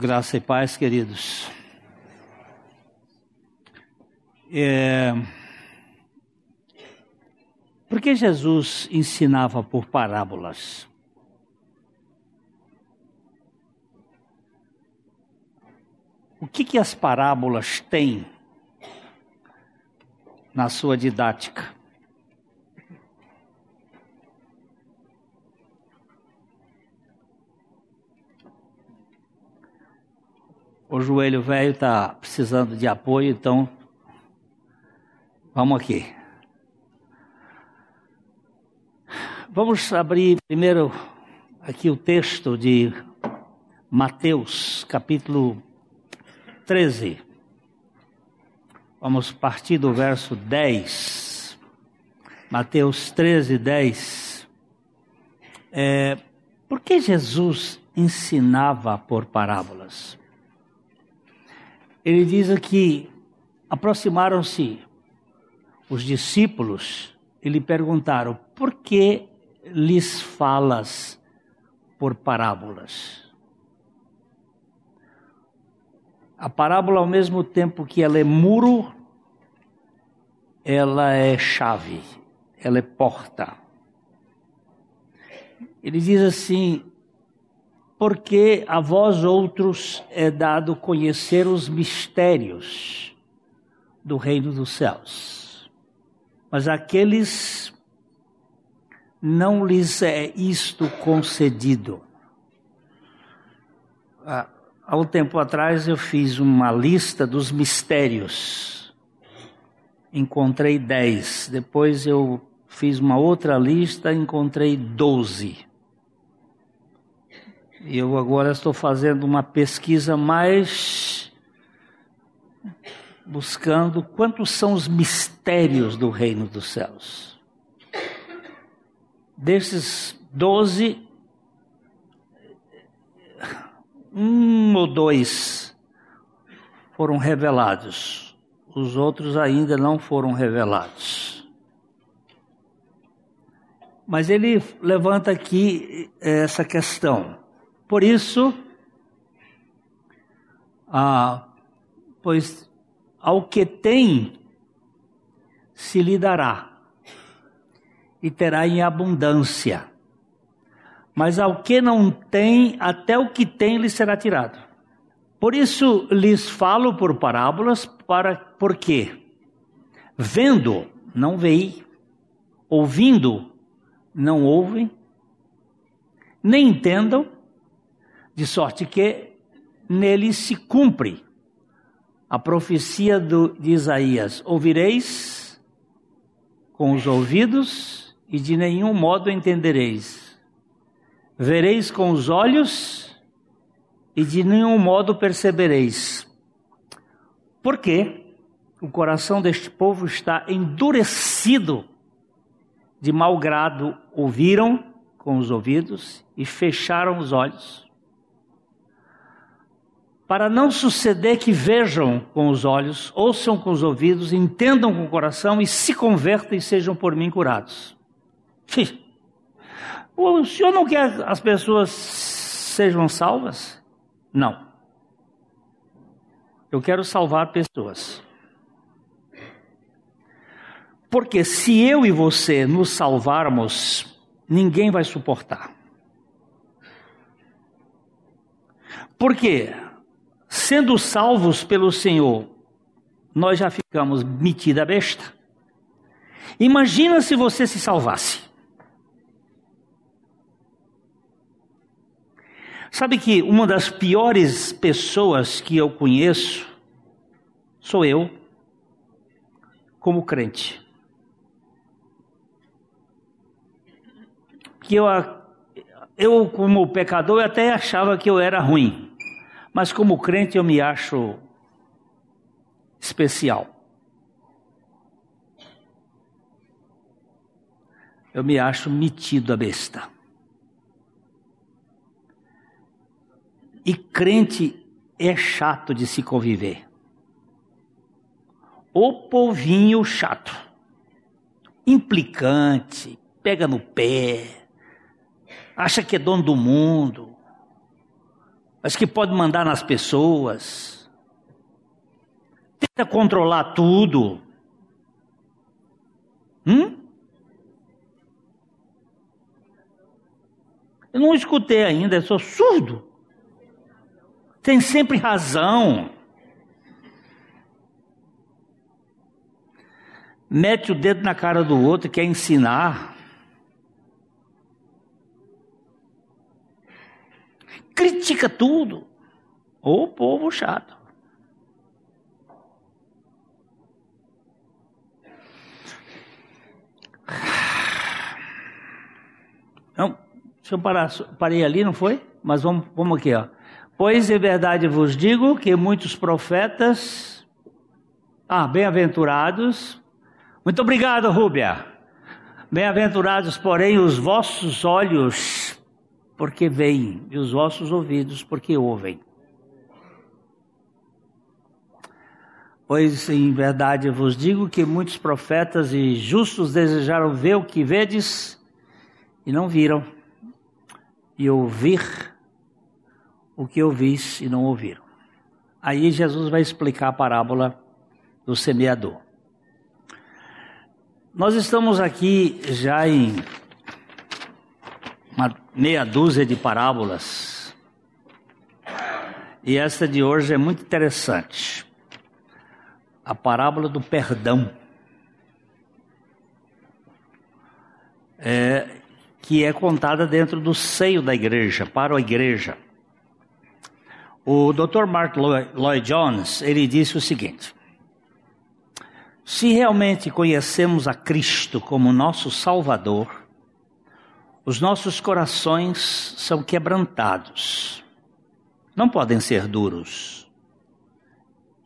Graça e paz, queridos. É... Por que Jesus ensinava por parábolas? O que, que as parábolas têm na sua didática? O joelho velho está precisando de apoio, então vamos aqui. Vamos abrir primeiro aqui o texto de Mateus, capítulo 13. Vamos partir do verso 10. Mateus 13, 10. É, por que Jesus ensinava por parábolas? Ele diz aqui: aproximaram-se os discípulos e lhe perguntaram: por que lhes falas por parábolas? A parábola, ao mesmo tempo que ela é muro, ela é chave, ela é porta. Ele diz assim: porque a vós outros é dado conhecer os mistérios do reino dos céus. Mas aqueles não lhes é isto concedido. Há um tempo atrás eu fiz uma lista dos mistérios. Encontrei dez. Depois eu fiz uma outra lista, encontrei doze. Eu agora estou fazendo uma pesquisa mais buscando quantos são os mistérios do reino dos céus. Desses doze, um ou dois foram revelados, os outros ainda não foram revelados. Mas ele levanta aqui essa questão. Por isso, ah, pois ao que tem se lhe dará e terá em abundância. Mas ao que não tem, até o que tem lhe será tirado. Por isso lhes falo por parábolas, para porque vendo não veem, ouvindo não ouvem, nem entendam, de sorte que nele se cumpre a profecia do, de Isaías: ouvireis com os ouvidos e de nenhum modo entendereis, vereis com os olhos e de nenhum modo percebereis. Porque o coração deste povo está endurecido, de mau grado ouviram com os ouvidos e fecharam os olhos para não suceder que vejam com os olhos, ouçam com os ouvidos, entendam com o coração e se convertam e sejam por mim curados. O senhor não quer as pessoas sejam salvas? Não. Eu quero salvar pessoas. Porque se eu e você nos salvarmos, ninguém vai suportar. Por quê? Sendo salvos pelo Senhor, nós já ficamos metida besta. Imagina se você se salvasse. Sabe que uma das piores pessoas que eu conheço sou eu, como crente. Que eu, eu como pecador, eu até achava que eu era ruim. Mas como crente eu me acho especial. Eu me acho metido a besta. E crente é chato de se conviver. O povinho chato, implicante, pega no pé, acha que é dono do mundo, mas que pode mandar nas pessoas, tenta controlar tudo. Hum? Eu não escutei ainda, eu sou surdo. Tem sempre razão. Mete o dedo na cara do outro quer ensinar. Critica tudo. Ô povo chato. Não, deixa eu parar, parei ali, não foi? Mas vamos, vamos aqui, ó. Pois em verdade vos digo que muitos profetas, ah, bem-aventurados, muito obrigado, Rúbia. Bem-aventurados, porém, os vossos olhos, porque veem, e os vossos ouvidos, porque ouvem. Pois em verdade vos digo que muitos profetas e justos desejaram ver o que vedes e não viram, e ouvir o que ouvis e não ouviram. Aí Jesus vai explicar a parábola do semeador. Nós estamos aqui já em uma meia dúzia de parábolas. E essa de hoje é muito interessante. A parábola do perdão. É, que é contada dentro do seio da igreja, para a igreja. O Dr. Mark Lloyd Jones, ele disse o seguinte: Se realmente conhecemos a Cristo como nosso Salvador, os nossos corações são quebrantados. Não podem ser duros.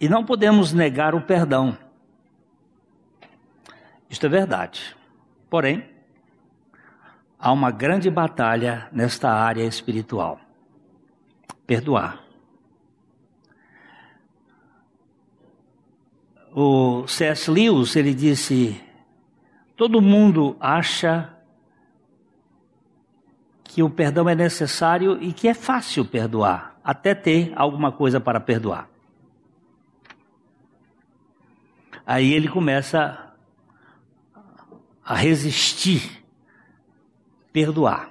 E não podemos negar o perdão. Isto é verdade. Porém, há uma grande batalha nesta área espiritual. Perdoar. O C.S. Lewis, ele disse, todo mundo acha que o perdão é necessário e que é fácil perdoar, até ter alguma coisa para perdoar. Aí ele começa a resistir, perdoar.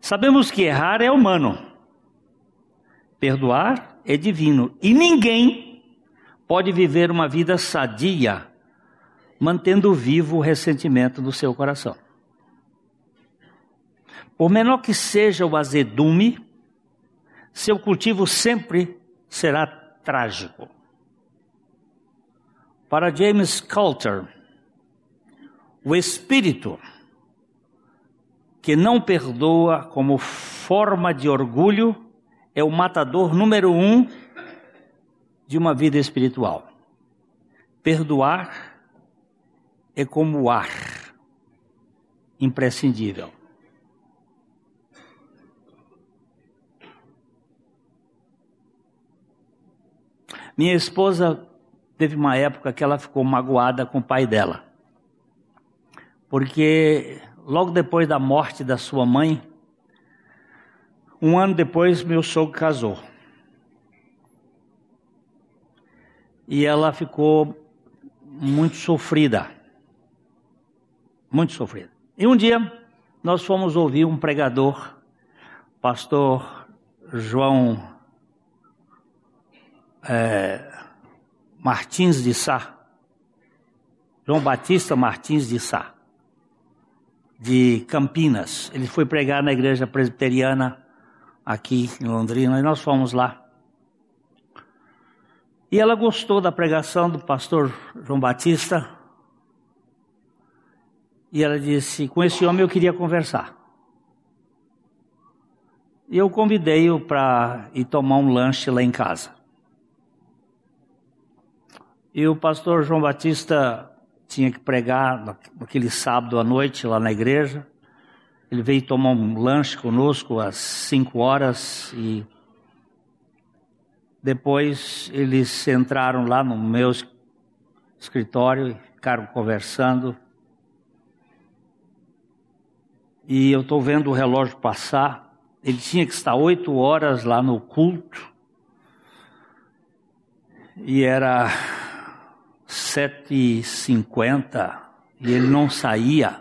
Sabemos que errar é humano, perdoar é divino e ninguém pode viver uma vida sadia, mantendo vivo o ressentimento do seu coração. Por menor que seja o azedume, seu cultivo sempre será trágico. Para James Coulter, o espírito que não perdoa como forma de orgulho é o matador número um de uma vida espiritual. Perdoar é como o ar, imprescindível. Minha esposa teve uma época que ela ficou magoada com o pai dela. Porque logo depois da morte da sua mãe, um ano depois, meu sogro casou. e ela ficou muito sofrida. Muito sofrida. E um dia nós fomos ouvir um pregador, pastor João é, Martins de Sá, João Batista Martins de Sá, de Campinas. Ele foi pregar na igreja presbiteriana aqui em Londrina e nós fomos lá. E ela gostou da pregação do pastor João Batista. E ela disse: Com esse homem eu queria conversar. E eu convidei-o para ir tomar um lanche lá em casa. E o pastor João Batista tinha que pregar naquele sábado à noite lá na igreja. Ele veio tomar um lanche conosco às cinco horas e depois eles entraram lá no meu escritório e ficaram conversando. E eu estou vendo o relógio passar ele tinha que estar oito horas lá no culto, e era sete e cinquenta, e ele não saía.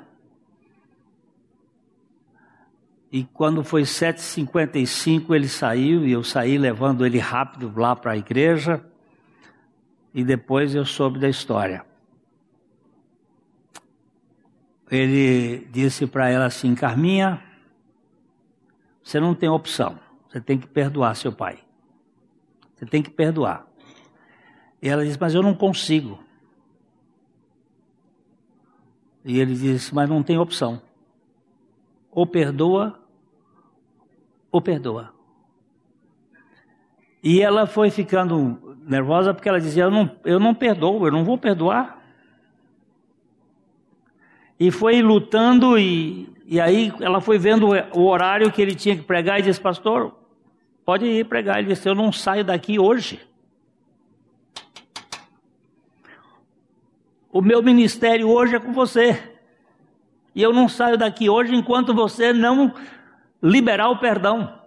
E quando foi 7h55 ele saiu e eu saí levando ele rápido lá para a igreja. E depois eu soube da história. Ele disse para ela assim: Carminha, você não tem opção. Você tem que perdoar seu pai. Você tem que perdoar. E ela disse: Mas eu não consigo. E ele disse: Mas não tem opção. Ou perdoa ou perdoa. E ela foi ficando nervosa porque ela dizia: Eu não, eu não perdoo, eu não vou perdoar. E foi lutando, e, e aí ela foi vendo o horário que ele tinha que pregar e disse: Pastor, pode ir pregar. Ele disse: Eu não saio daqui hoje. O meu ministério hoje é com você. E eu não saio daqui hoje enquanto você não liberar o perdão.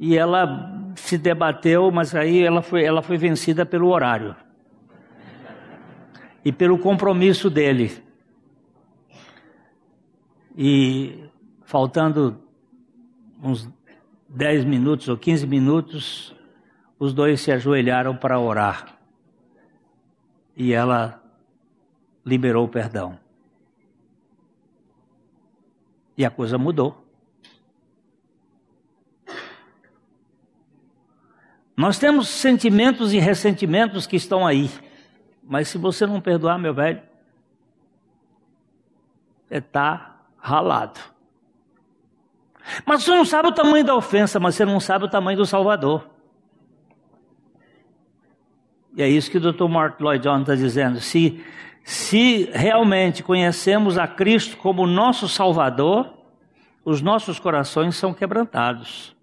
E ela se debateu, mas aí ela foi, ela foi vencida pelo horário e pelo compromisso dele. E faltando uns 10 minutos ou 15 minutos, os dois se ajoelharam para orar. E ela liberou o perdão. E a coisa mudou. Nós temos sentimentos e ressentimentos que estão aí. Mas se você não perdoar, meu velho, você está ralado. Mas você não sabe o tamanho da ofensa, mas você não sabe o tamanho do Salvador. E é isso que o Dr. Mark Lloyd Jones está dizendo. Se se realmente conhecemos a Cristo como nosso Salvador, os nossos corações são quebrantados.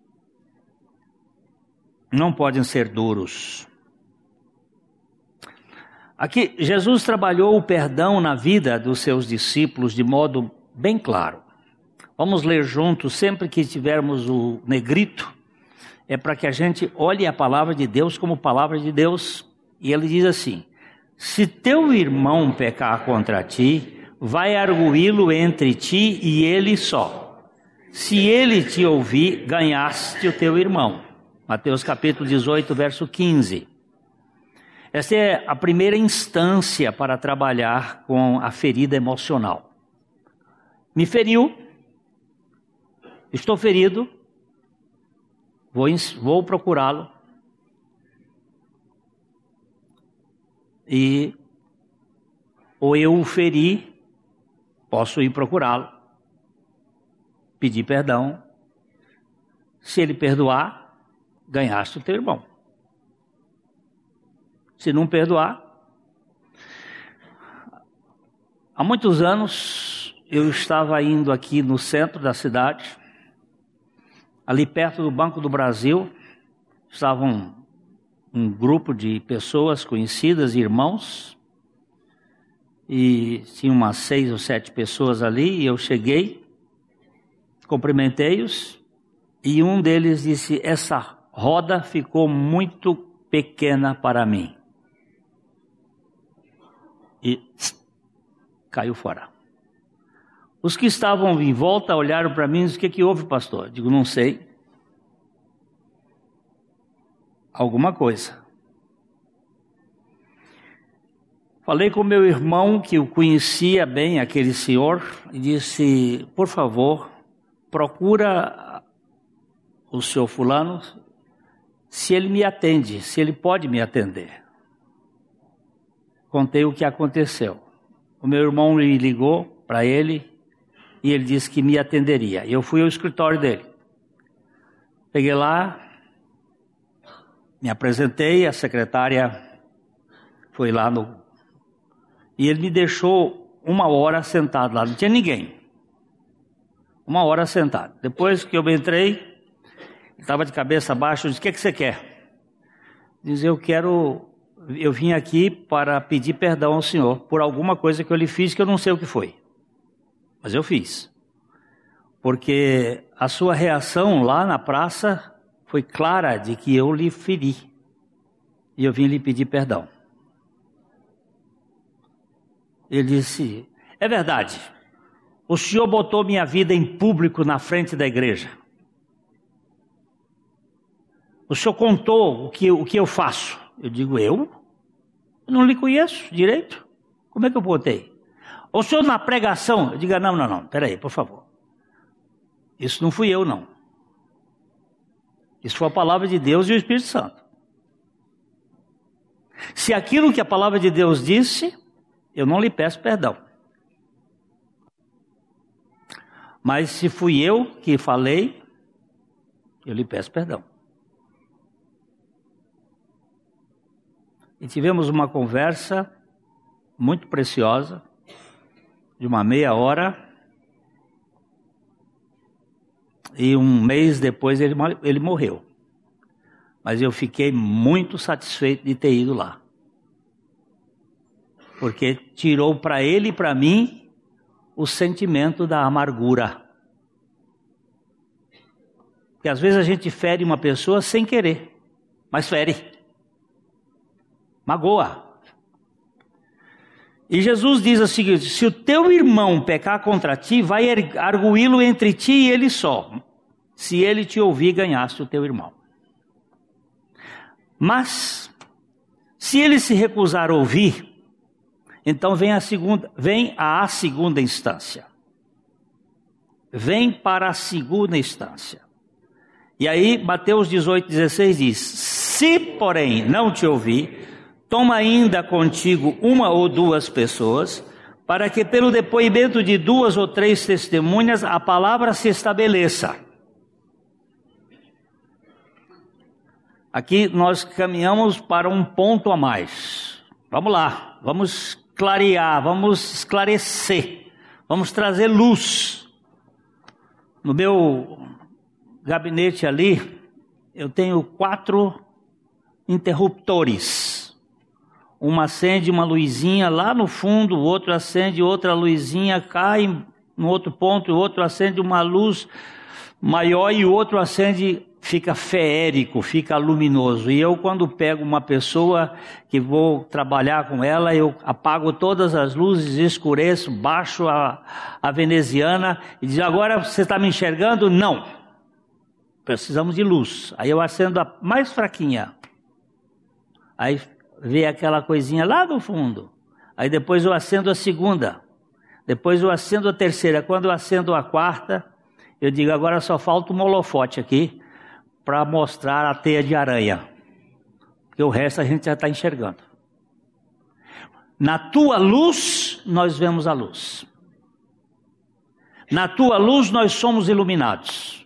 Não podem ser duros. Aqui, Jesus trabalhou o perdão na vida dos seus discípulos de modo bem claro. Vamos ler juntos, sempre que tivermos o negrito, é para que a gente olhe a palavra de Deus como palavra de Deus. E ele diz assim: se teu irmão pecar contra ti, vai arguí-lo entre ti e ele só. Se ele te ouvir, ganhaste o teu irmão. Mateus capítulo 18, verso 15. Essa é a primeira instância para trabalhar com a ferida emocional. Me feriu, estou ferido, vou, vou procurá-lo, e ou eu o feri, posso ir procurá-lo, pedir perdão. Se ele perdoar, ganhaste o teu irmão. Se não perdoar, há muitos anos eu estava indo aqui no centro da cidade, ali perto do Banco do Brasil, estavam um grupo de pessoas conhecidas, irmãos, e tinha umas seis ou sete pessoas ali, e eu cheguei, cumprimentei-os, e um deles disse: Essa roda ficou muito pequena para mim. E caiu fora. Os que estavam em volta olharam para mim e disseram: O que, que houve, pastor? Eu digo: Não sei alguma coisa. Falei com meu irmão, que o conhecia bem, aquele senhor, e disse: Por favor, procura o senhor Fulano, se ele me atende, se ele pode me atender. Contei o que aconteceu. O meu irmão me ligou para ele e ele disse que me atenderia. Eu fui ao escritório dele. Peguei lá, me apresentei, a secretária foi lá no. E ele me deixou uma hora sentado lá, não tinha ninguém. Uma hora sentado. Depois que eu entrei, estava de cabeça baixa, eu disse: O que, é que você quer? Diz: Eu quero. Eu vim aqui para pedir perdão ao senhor por alguma coisa que eu lhe fiz que eu não sei o que foi. Mas eu fiz. porque a sua reação lá na praça foi clara de que eu lhe feri. E eu vim lhe pedir perdão. Ele disse: É verdade, o senhor botou minha vida em público na frente da igreja. O senhor contou o que, o que eu faço. Eu digo: Eu? eu não lhe conheço direito. Como é que eu botei? O senhor na pregação, eu digo: Não, não, não, peraí, por favor. Isso não fui eu, não. Isso foi a palavra de Deus e o Espírito Santo. Se aquilo que a palavra de Deus disse, eu não lhe peço perdão. Mas se fui eu que falei, eu lhe peço perdão. E tivemos uma conversa muito preciosa, de uma meia hora, e um mês depois ele, ele morreu. Mas eu fiquei muito satisfeito de ter ido lá. Porque tirou para ele e para mim o sentimento da amargura. Porque às vezes a gente fere uma pessoa sem querer, mas fere. Magoa. E Jesus diz o seguinte: se o teu irmão pecar contra ti, vai arguí-lo entre ti e ele só. Se ele te ouvir, ganhaste o teu irmão. Mas, se ele se recusar a ouvir, então vem a segunda, vem a segunda instância. Vem para a segunda instância. E aí, Mateus 18, 16 diz: Se, porém, não te ouvir, toma ainda contigo uma ou duas pessoas, para que pelo depoimento de duas ou três testemunhas a palavra se estabeleça. Aqui nós caminhamos para um ponto a mais. Vamos lá, vamos clarear, vamos esclarecer, vamos trazer luz. No meu gabinete ali, eu tenho quatro interruptores uma acende uma luzinha lá no fundo, o outro acende outra luzinha, cai no outro ponto, o outro acende uma luz maior e o outro acende, fica feérico, fica luminoso. E eu, quando pego uma pessoa que vou trabalhar com ela, eu apago todas as luzes, escureço, baixo a, a veneziana e diz: Agora você está me enxergando? Não. Precisamos de luz. Aí eu acendo a mais fraquinha. Aí vê aquela coisinha lá do fundo. Aí depois eu acendo a segunda. Depois eu acendo a terceira. Quando eu acendo a quarta, eu digo agora só falta um holofote aqui para mostrar a teia de aranha. Porque o resto a gente já está enxergando. Na tua luz, nós vemos a luz. Na tua luz, nós somos iluminados.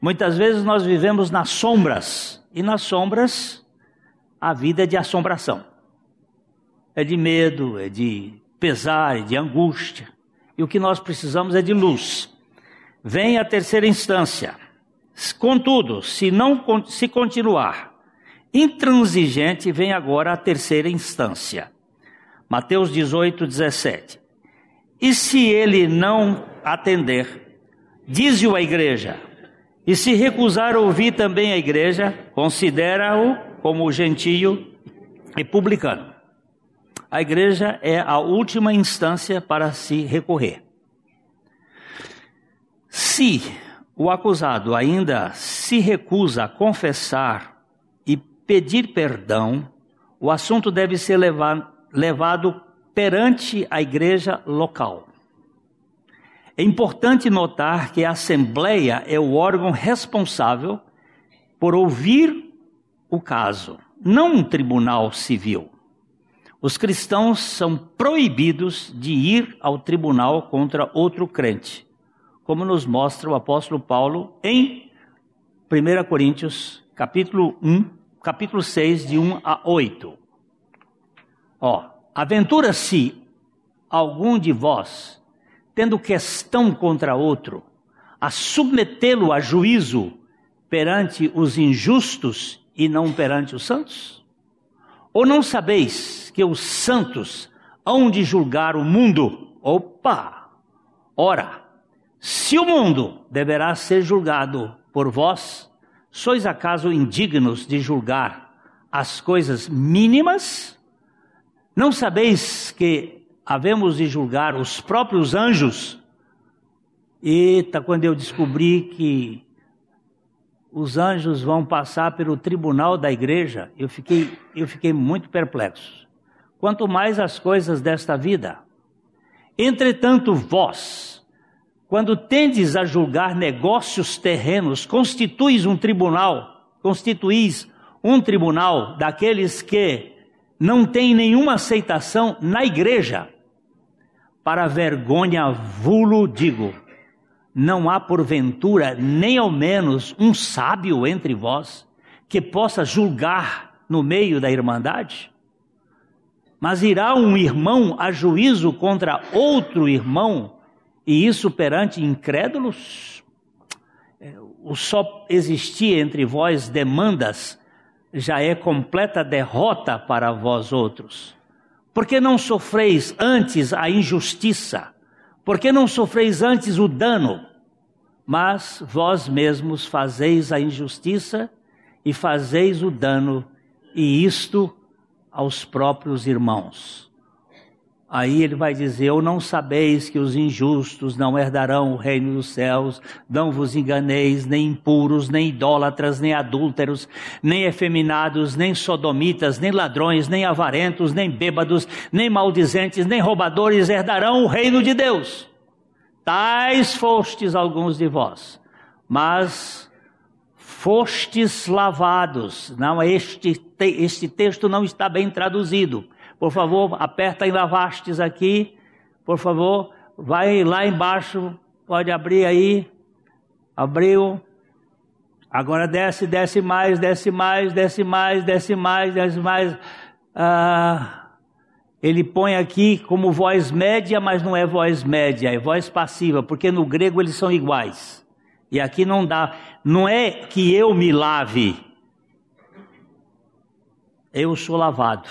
Muitas vezes nós vivemos nas sombras. E nas sombras, a vida é de assombração. É de medo, é de pesar, é de angústia. E o que nós precisamos é de luz. Vem a terceira instância. Contudo, se não se continuar intransigente, vem agora a terceira instância. Mateus 18, 17. E se ele não atender, diz-o a igreja, e se recusar ouvir também a igreja, considera-o como gentio e publicano. A igreja é a última instância para se recorrer. Se o acusado ainda se recusa a confessar e pedir perdão, o assunto deve ser levado perante a igreja local. É importante notar que a Assembleia é o órgão responsável por ouvir o caso, não um tribunal civil. Os cristãos são proibidos de ir ao tribunal contra outro crente, como nos mostra o apóstolo Paulo em 1 Coríntios, capítulo 1, capítulo 6, de 1 a 8. Ó, aventura-se algum de vós, tendo questão contra outro, a submetê-lo a juízo perante os injustos e não perante os santos? Ou não sabeis que os santos hão de julgar o mundo? Opa! Ora, Se o mundo deverá ser julgado por vós, sois acaso indignos de julgar as coisas mínimas? Não sabeis que havemos de julgar os próprios anjos? Eita, quando eu descobri que os anjos vão passar pelo tribunal da igreja, eu fiquei, eu fiquei muito perplexo. Quanto mais as coisas desta vida. Entretanto, vós, quando tendes a julgar negócios terrenos, constituís um tribunal, constituís um tribunal daqueles que não têm nenhuma aceitação na igreja. Para vergonha vulo digo, não há porventura nem ao menos um sábio entre vós que possa julgar no meio da irmandade? Mas irá um irmão a juízo contra outro irmão, e isso perante incrédulos? É, o só existir entre vós demandas já é completa derrota para vós outros. Porque não sofreis antes a injustiça? Porque não sofreis antes o dano? Mas vós mesmos fazeis a injustiça e fazeis o dano, e isto aos próprios irmãos. Aí ele vai dizer: Ou não sabeis que os injustos não herdarão o reino dos céus, não vos enganeis, nem impuros, nem idólatras, nem adúlteros, nem efeminados, nem sodomitas, nem ladrões, nem avarentos, nem bêbados, nem maldizentes, nem roubadores herdarão o reino de Deus. Tais fostes alguns de vós, mas fostes lavados. Não, este, este texto não está bem traduzido. Por favor, aperta em lavastes aqui. Por favor, vai lá embaixo, pode abrir aí. Abriu. Agora desce, desce mais, desce mais, desce mais, desce mais, desce mais. Ah, ele põe aqui como voz média, mas não é voz média, é voz passiva, porque no grego eles são iguais. E aqui não dá, não é que eu me lave, eu sou lavado.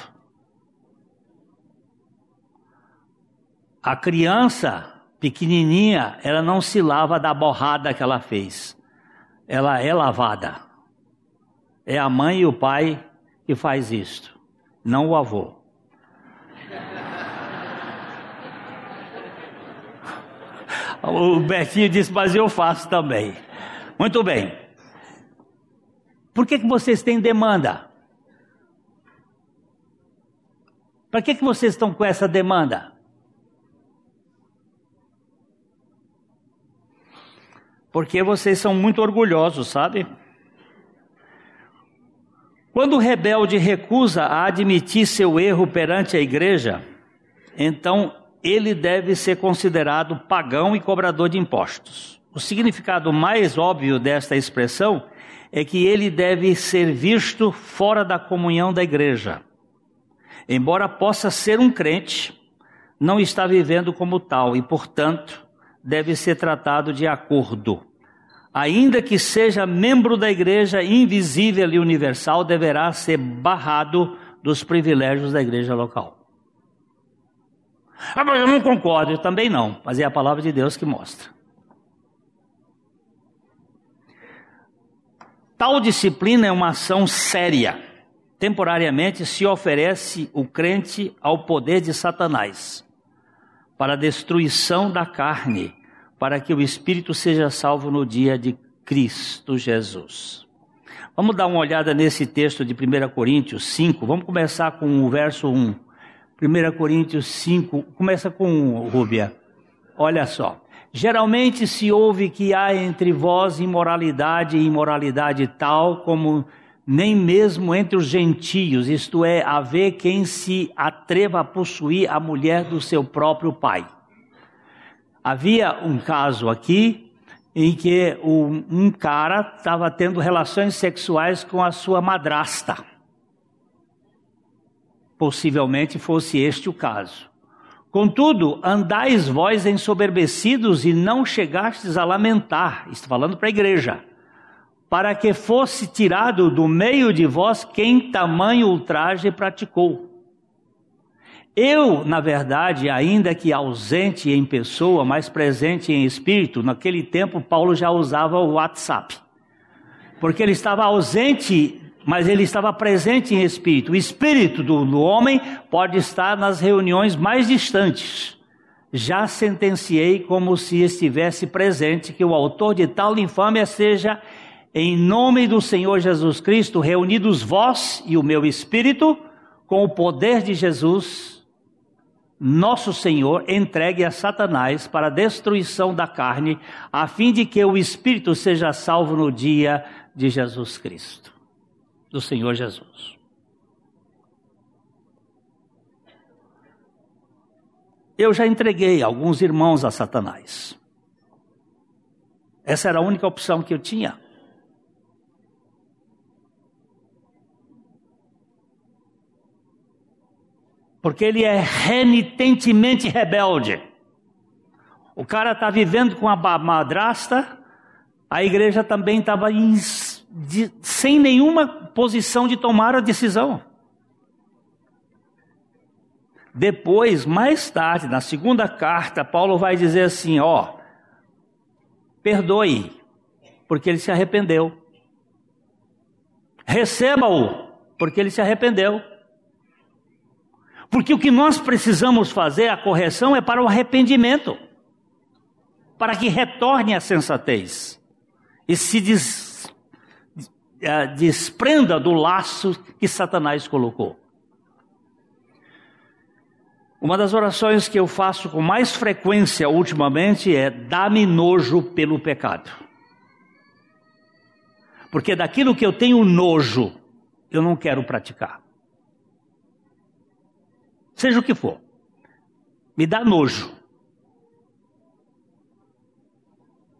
A criança pequenininha, ela não se lava da borrada que ela fez. Ela é lavada. É a mãe e o pai que faz isto, não o avô. O Betinho disse, mas eu faço também. Muito bem. Por que, que vocês têm demanda? Para que, que vocês estão com essa demanda? Porque vocês são muito orgulhosos, sabe? Quando o rebelde recusa a admitir seu erro perante a igreja, então ele deve ser considerado pagão e cobrador de impostos. O significado mais óbvio desta expressão é que ele deve ser visto fora da comunhão da igreja. Embora possa ser um crente, não está vivendo como tal e, portanto, deve ser tratado de acordo. Ainda que seja membro da igreja invisível e universal, deverá ser barrado dos privilégios da igreja local. Ah, mas eu não concordo, eu também não, mas é a palavra de Deus que mostra. Tal disciplina é uma ação séria. Temporariamente se oferece o crente ao poder de Satanás para a destruição da carne, para que o espírito seja salvo no dia de Cristo Jesus. Vamos dar uma olhada nesse texto de 1 Coríntios 5. Vamos começar com o verso 1. 1 Coríntios 5, começa com Rúbia. Olha só. Geralmente se ouve que há entre vós imoralidade e imoralidade tal como nem mesmo entre os gentios, isto é, haver quem se atreva a possuir a mulher do seu próprio pai. Havia um caso aqui em que um, cara estava tendo relações sexuais com a sua madrasta. Possivelmente fosse este o caso. Contudo, andais vós ensoberbecidos e não chegastes a lamentar, estou falando para a igreja, para que fosse tirado do meio de vós quem tamanho ultraje praticou. Eu, na verdade, ainda que ausente em pessoa, mas presente em espírito, naquele tempo Paulo já usava o WhatsApp. Porque ele estava ausente, mas ele estava presente em espírito. O espírito do, do homem pode estar nas reuniões mais distantes. Já sentenciei como se estivesse presente que o autor de tal infâmia seja, em nome do Senhor Jesus Cristo, reunidos vós e o meu espírito, com o poder de Jesus, nosso Senhor entregue a Satanás para a destruição da carne, a fim de que o espírito seja salvo no dia de Jesus Cristo, do Senhor Jesus. Eu já entreguei alguns irmãos a Satanás. Essa era a única opção que eu tinha. Porque ele é renitentemente rebelde. O cara está vivendo com a madrasta, a igreja também estava sem nenhuma posição de tomar a decisão. Depois, mais tarde, na segunda carta, Paulo vai dizer assim: ó, perdoe, porque ele se arrependeu. Receba-o, porque ele se arrependeu. Porque o que nós precisamos fazer, a correção, é para o arrependimento para que retorne à sensatez e se des, uh, desprenda do laço que Satanás colocou. Uma das orações que eu faço com mais frequência ultimamente é: dá-me nojo pelo pecado. Porque daquilo que eu tenho nojo, eu não quero praticar seja o que for. Me dá nojo.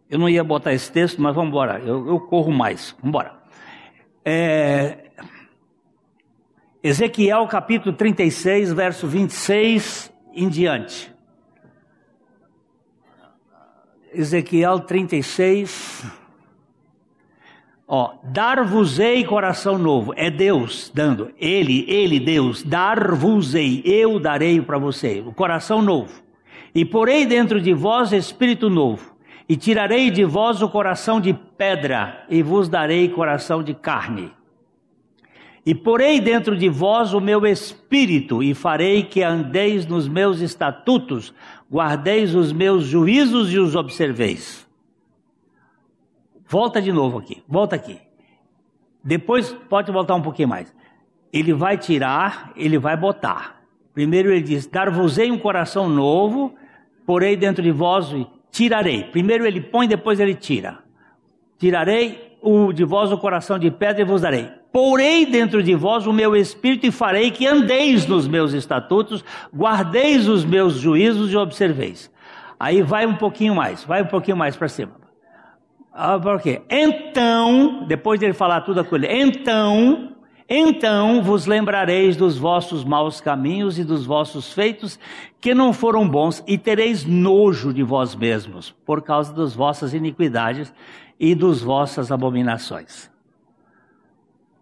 Eu não ia botar esse texto, mas vamos embora. Eu, eu corro mais. Vamos embora. É... Ezequiel capítulo 36, verso 26 em diante. Ezequiel 36, Ó, dar-vos-ei coração novo. É Deus dando. Ele, ele, Deus, dar-vos-ei. Eu darei para você o coração novo. E porei dentro de vós espírito novo. E tirarei de vós o coração de pedra e vos darei coração de carne. E porei dentro de vós o meu espírito e farei que andeis nos meus estatutos, guardeis os meus juízos e os observeis. Volta de novo aqui, volta aqui. Depois pode voltar um pouquinho mais. Ele vai tirar, ele vai botar. Primeiro ele diz: Dar-vos-ei um coração novo, porei dentro de vós e tirarei. Primeiro ele põe, depois ele tira. Tirarei o, de vós o coração de pedra e vos darei. Porei dentro de vós o meu espírito e farei que andeis nos meus estatutos, guardeis os meus juízos e observeis. Aí vai um pouquinho mais, vai um pouquinho mais para cima. Ah, por quê? Então, depois de ele falar tudo aquilo, então, então vos lembrareis dos vossos maus caminhos e dos vossos feitos que não foram bons, e tereis nojo de vós mesmos, por causa das vossas iniquidades e das vossas abominações.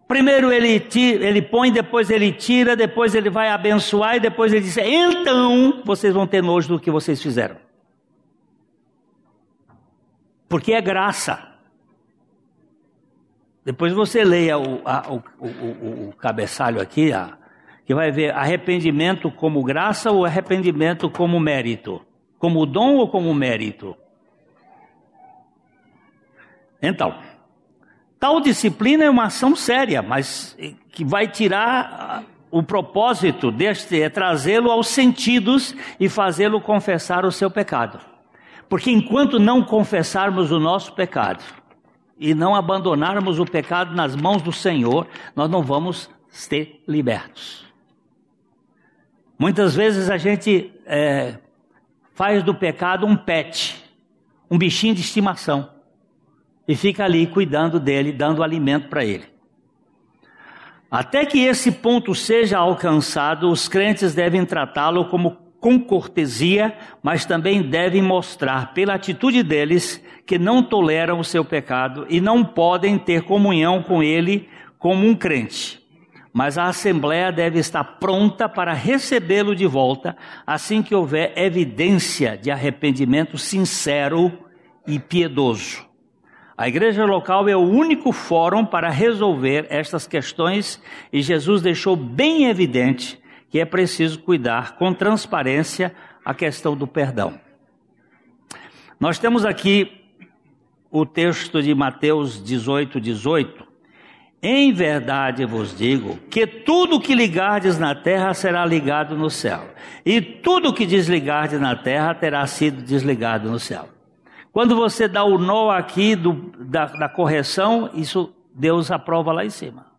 Primeiro ele, tira, ele põe, depois ele tira, depois ele vai abençoar e depois ele diz: então vocês vão ter nojo do que vocês fizeram porque é graça. Depois você leia o, a, o, o, o cabeçalho aqui, a, que vai ver arrependimento como graça ou arrependimento como mérito? Como dom ou como mérito? Então, tal disciplina é uma ação séria, mas que vai tirar o propósito deste é trazê-lo aos sentidos e fazê-lo confessar o seu pecado. Porque enquanto não confessarmos o nosso pecado e não abandonarmos o pecado nas mãos do Senhor, nós não vamos ser libertos. Muitas vezes a gente é, faz do pecado um pet, um bichinho de estimação, e fica ali cuidando dele, dando alimento para ele. Até que esse ponto seja alcançado, os crentes devem tratá-lo como com cortesia, mas também devem mostrar pela atitude deles que não toleram o seu pecado e não podem ter comunhão com ele como um crente. mas a assembleia deve estar pronta para recebê-lo de volta assim que houver evidência de arrependimento sincero e piedoso. A igreja local é o único fórum para resolver estas questões e Jesus deixou bem evidente que é preciso cuidar com transparência a questão do perdão. Nós temos aqui o texto de Mateus 18, 18. Em verdade vos digo que tudo que ligardes na terra será ligado no céu, e tudo que desligardes na terra terá sido desligado no céu. Quando você dá o nó aqui do, da, da correção, isso Deus aprova lá em cima.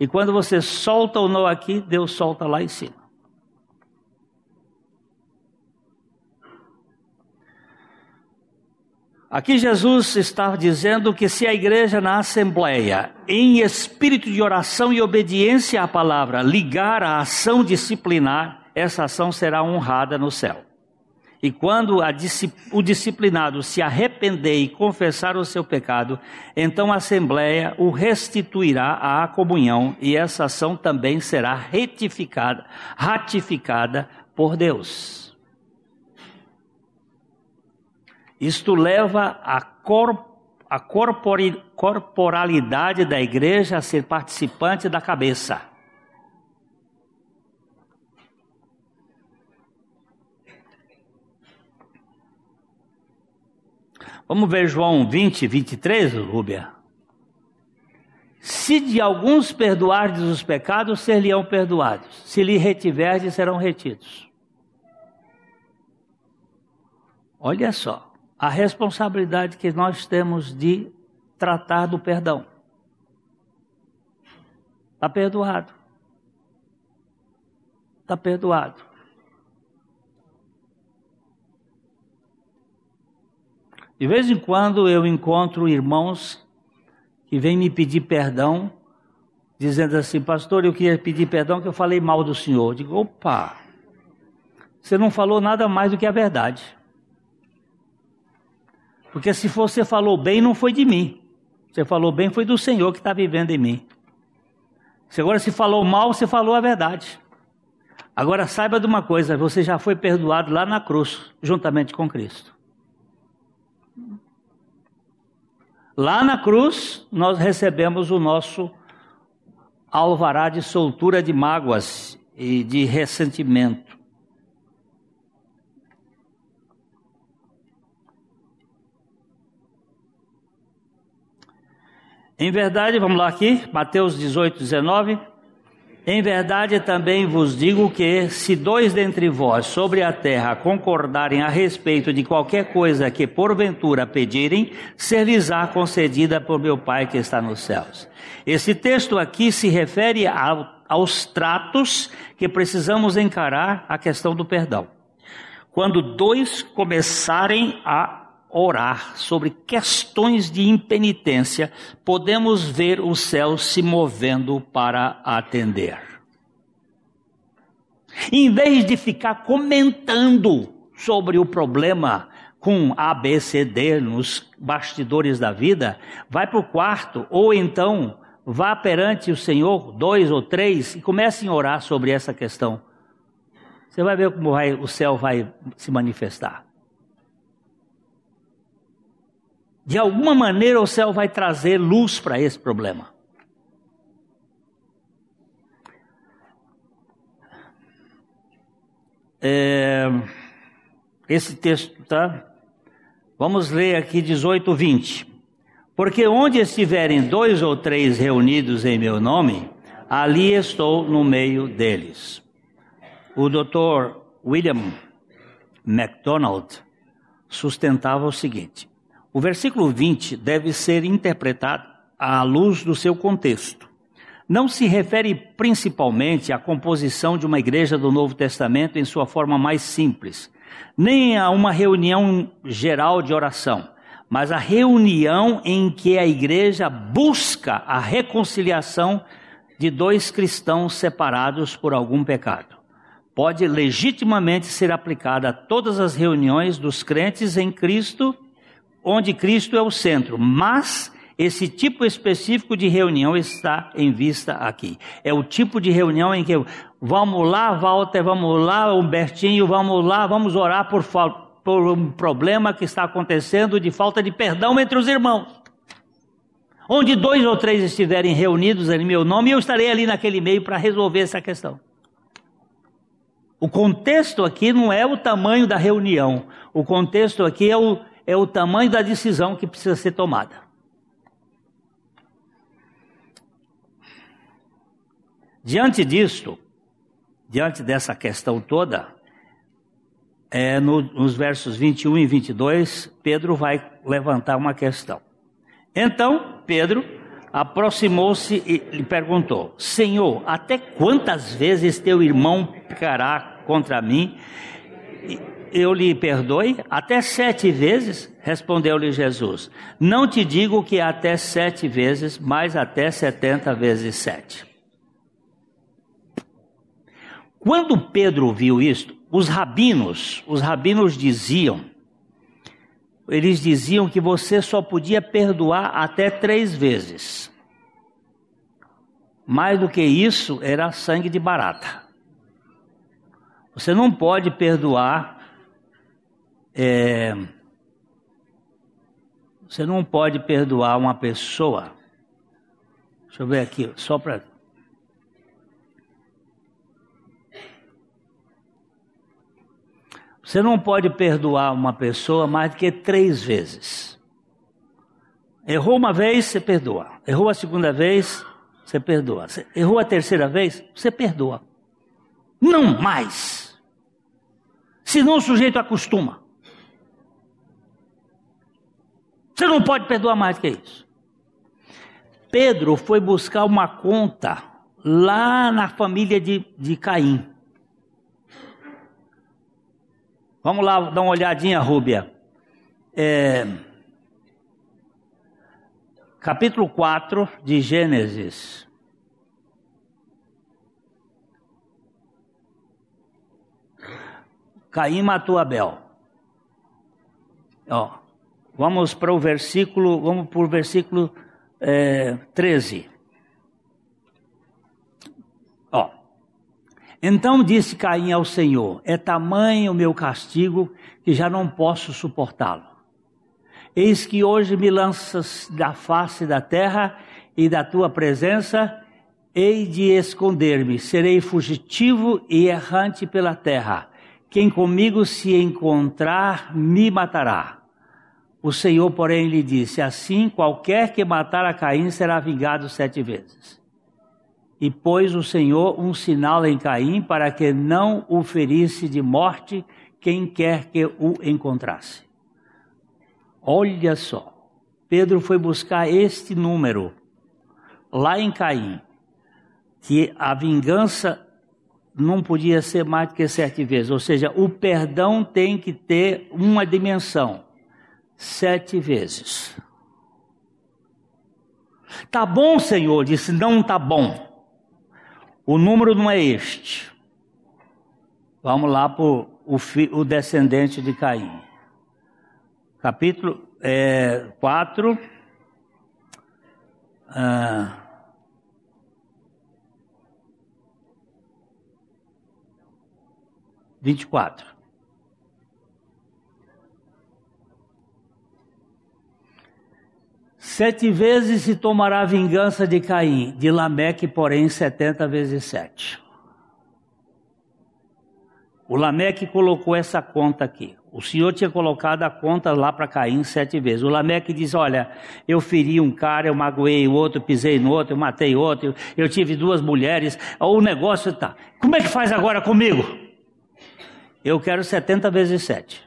E quando você solta o nó aqui, Deus solta lá em cima. Aqui Jesus está dizendo que se a igreja na assembleia, em espírito de oração e obediência à palavra, ligar a ação disciplinar, essa ação será honrada no céu. E quando a, o disciplinado se arrepender e confessar o seu pecado, então a Assembleia o restituirá à comunhão e essa ação também será retificada, ratificada por Deus. Isto leva a, cor, a corporalidade da igreja a ser participante da cabeça. Vamos ver João 20, 23, Rúbia. Se de alguns perdoardes os pecados, ser-lhe-ão perdoados. Se lhe retiverdes, serão retidos. Olha só, a responsabilidade que nós temos de tratar do perdão. Está perdoado. Está perdoado. De vez em quando eu encontro irmãos que vêm me pedir perdão, dizendo assim, pastor, eu queria pedir perdão que eu falei mal do senhor. Eu digo, opa, você não falou nada mais do que a verdade. Porque se você falou bem, não foi de mim. Você falou bem, foi do Senhor que está vivendo em mim. Se agora se falou mal, você falou a verdade. Agora saiba de uma coisa, você já foi perdoado lá na cruz, juntamente com Cristo. Lá na cruz, nós recebemos o nosso alvará de soltura de mágoas e de ressentimento. Em verdade, vamos lá aqui, Mateus 18, 19. Em verdade também vos digo que, se dois dentre vós sobre a terra concordarem a respeito de qualquer coisa que porventura pedirem, ser-lhes-á concedida por meu Pai que está nos céus. Esse texto aqui se refere ao, aos tratos que precisamos encarar a questão do perdão. Quando dois começarem a orar sobre questões de impenitência, podemos ver o céu se movendo para atender. Em vez de ficar comentando sobre o problema com A, B, C, D nos bastidores da vida, vai para o quarto ou então vá perante o Senhor, dois ou três, e comece a orar sobre essa questão. Você vai ver como vai, o céu vai se manifestar. De alguma maneira o céu vai trazer luz para esse problema. É, esse texto, tá? Vamos ler aqui 18, 20. Porque onde estiverem dois ou três reunidos em meu nome, ali estou no meio deles. O Dr. William MacDonald sustentava o seguinte: o versículo 20 deve ser interpretado à luz do seu contexto. Não se refere principalmente à composição de uma igreja do Novo Testamento em sua forma mais simples, nem a uma reunião geral de oração, mas a reunião em que a igreja busca a reconciliação de dois cristãos separados por algum pecado. Pode legitimamente ser aplicada a todas as reuniões dos crentes em Cristo onde Cristo é o centro, mas Esse tipo específico de reunião está em vista aqui. É o tipo de reunião em que vamos lá, Walter, vamos lá, Humbertinho, vamos lá, vamos orar por, por um problema que está acontecendo de falta de perdão entre os irmãos. Onde dois ou três estiverem reunidos em meu nome, eu estarei ali naquele meio para resolver essa questão. O contexto aqui não é o tamanho da reunião, o contexto aqui é o, é o tamanho da decisão que precisa ser tomada. Diante disto, diante dessa questão toda, é, no, nos versos 21 e 22, Pedro vai levantar uma questão. Então, Pedro aproximou-se e lhe perguntou: Senhor, até quantas vezes teu irmão pecará contra mim? Eu lhe perdoe? Até sete vezes? Respondeu-lhe Jesus: Não te digo que até sete vezes, mas até setenta vezes sete. Quando Pedro viu isto, os rabinos, os rabinos diziam, eles diziam que você só podia perdoar até três vezes. Mais do que isso, era sangue de barata. Você não pode perdoar. É, você não pode perdoar uma pessoa. Deixa eu ver aqui, só para Você não pode perdoar uma pessoa mais do que três vezes. Errou uma vez, você perdoa. Errou a segunda vez, você perdoa. Errou a terceira vez, você perdoa. Não mais. Senão o sujeito acostuma. Você não pode perdoar mais que isso. Pedro foi buscar uma conta lá na família de, de Caim. Vamos lá dar uma olhadinha, Rúbia. É, capítulo 4 de Gênesis. Caim matou Abel. Ó, vamos para o versículo, vamos para o versículo é, 13. Então disse Caim ao Senhor: É tamanho o meu castigo que já não posso suportá-lo. Eis que hoje me lanças da face da terra e da tua presença, hei de esconder-me, serei fugitivo e errante pela terra. Quem comigo se encontrar, me matará. O Senhor, porém, lhe disse: Assim, qualquer que matar a Caim será vingado sete vezes. E pôs o Senhor um sinal em Caim para que não o ferisse de morte quem quer que o encontrasse. Olha só, Pedro foi buscar este número lá em Caim, que a vingança não podia ser mais do que sete vezes, ou seja, o perdão tem que ter uma dimensão, sete vezes. Tá bom, Senhor, disse, não tá bom. O número não é este. Vamos lá para o, o descendente de Caim. Capítulo é, 4. Ah, vinte e quatro. Sete vezes se tomará vingança de Caim, de Lameque, porém, setenta vezes sete. O Lameque colocou essa conta aqui. O Senhor tinha colocado a conta lá para Caim sete vezes. O Lameque diz: Olha, eu feri um cara, eu magoei o outro, pisei no outro, eu matei outro, eu, tive duas mulheres. O negócio está. Como é que faz agora comigo? Eu quero setenta vezes sete.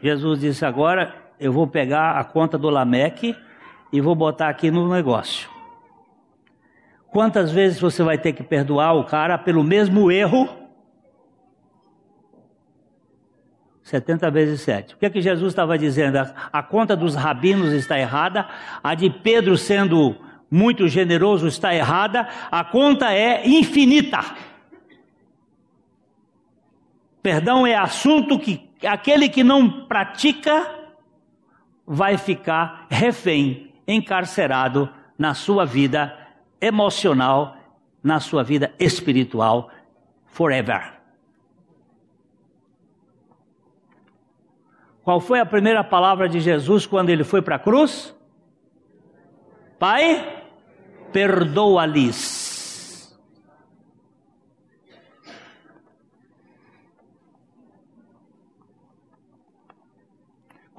Jesus disse: Agora eu vou pegar a conta do Lameque e vou botar aqui no negócio. Quantas vezes você vai ter que perdoar o cara pelo mesmo erro? 70 vezes 7. O que é que Jesus estava dizendo? A, conta dos rabinos está errada, a de Pedro sendo muito generoso está errada, a conta é infinita. Perdão é assunto que aquele que não pratica vai ficar refém encarcerado na sua vida emocional, na sua vida espiritual, forever. Qual foi a primeira palavra de Jesus quando ele foi para a cruz? Pai, perdoa-lhes.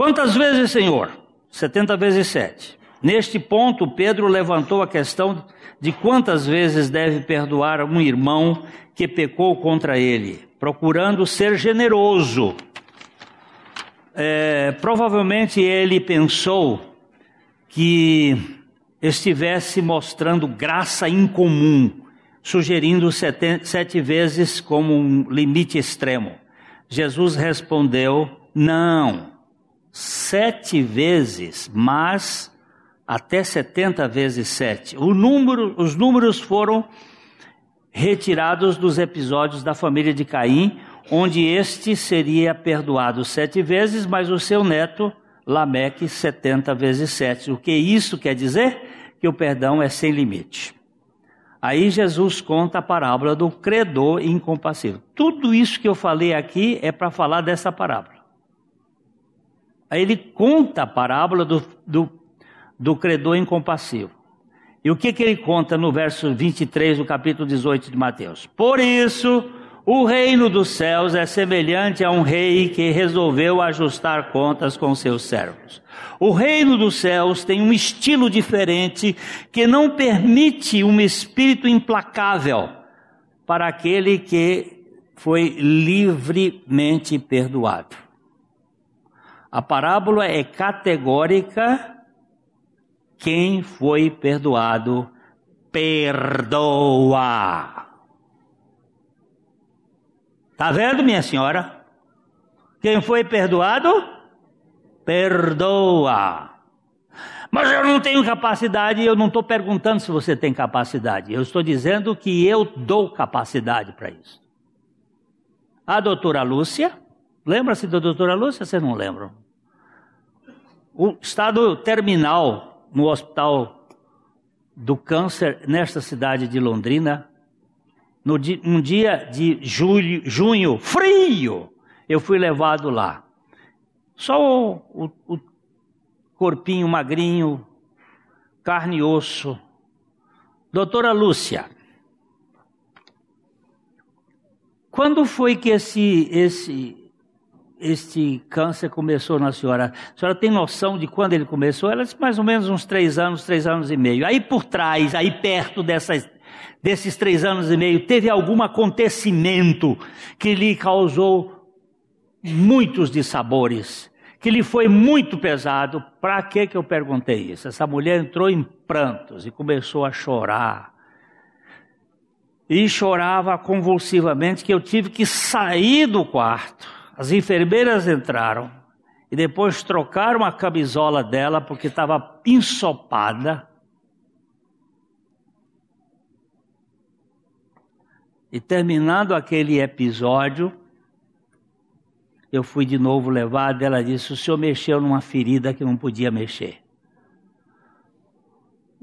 Quantas vezes, Senhor? 70 vezes 7. Neste ponto, Pedro levantou a questão de quantas vezes deve perdoar um irmão que pecou contra ele, procurando ser generoso. É, provavelmente ele pensou que estivesse mostrando graça incomum, sugerindo sete, sete vezes como um limite extremo. Jesus respondeu: não, sete vezes, mas até 70 vezes 7. Número, os números foram retirados dos episódios da família de Caim, onde este seria perdoado sete vezes, mas o seu neto, Lameque, 70 vezes 7. O que isso quer dizer? Que o perdão é sem limite. Aí Jesus conta a parábola do credor incompassível. Tudo isso que eu falei aqui é para falar dessa parábola. Aí ele conta a parábola do, do do credor incompassivo. E o que, que ele conta no verso 23 do capítulo 18 de Mateus? Por isso, o reino dos céus é semelhante a um rei que resolveu ajustar contas com seus servos. O reino dos céus tem um estilo diferente que não permite um espírito implacável para aquele que foi livremente perdoado. A parábola é categórica quem foi perdoado, perdoa. Tá vendo, minha senhora? Quem foi perdoado, perdoa. Mas eu não tenho capacidade, eu não estou perguntando se você tem capacidade. Eu estou dizendo que eu dou capacidade para isso. A doutora Lúcia, lembra-se da doutora Lúcia? Vocês não lembram? O estado terminal no hospital do câncer nesta cidade de Londrina. No dia, um dia de julho, junho, frio, eu fui levado lá. Só o, o, o corpinho magrinho, carne e osso. Doutora Lúcia, quando foi que esse, esse este câncer começou na senhora? A senhora tem noção de quando ele começou? Ela disse mais ou menos uns três anos, três anos e meio. Aí por trás, aí perto dessas, desses três anos e meio, teve algum acontecimento que lhe causou muitos dissabores, que lhe foi muito pesado. Para que que eu perguntei isso? Essa mulher entrou em prantos e começou a chorar. E chorava convulsivamente que eu tive que sair do quarto as enfermeiras entraram e depois trocaram a camisola dela porque estava ensopada. E terminando aquele episódio, eu fui de novo levado. Ela disse: O senhor mexeu numa ferida que não podia mexer.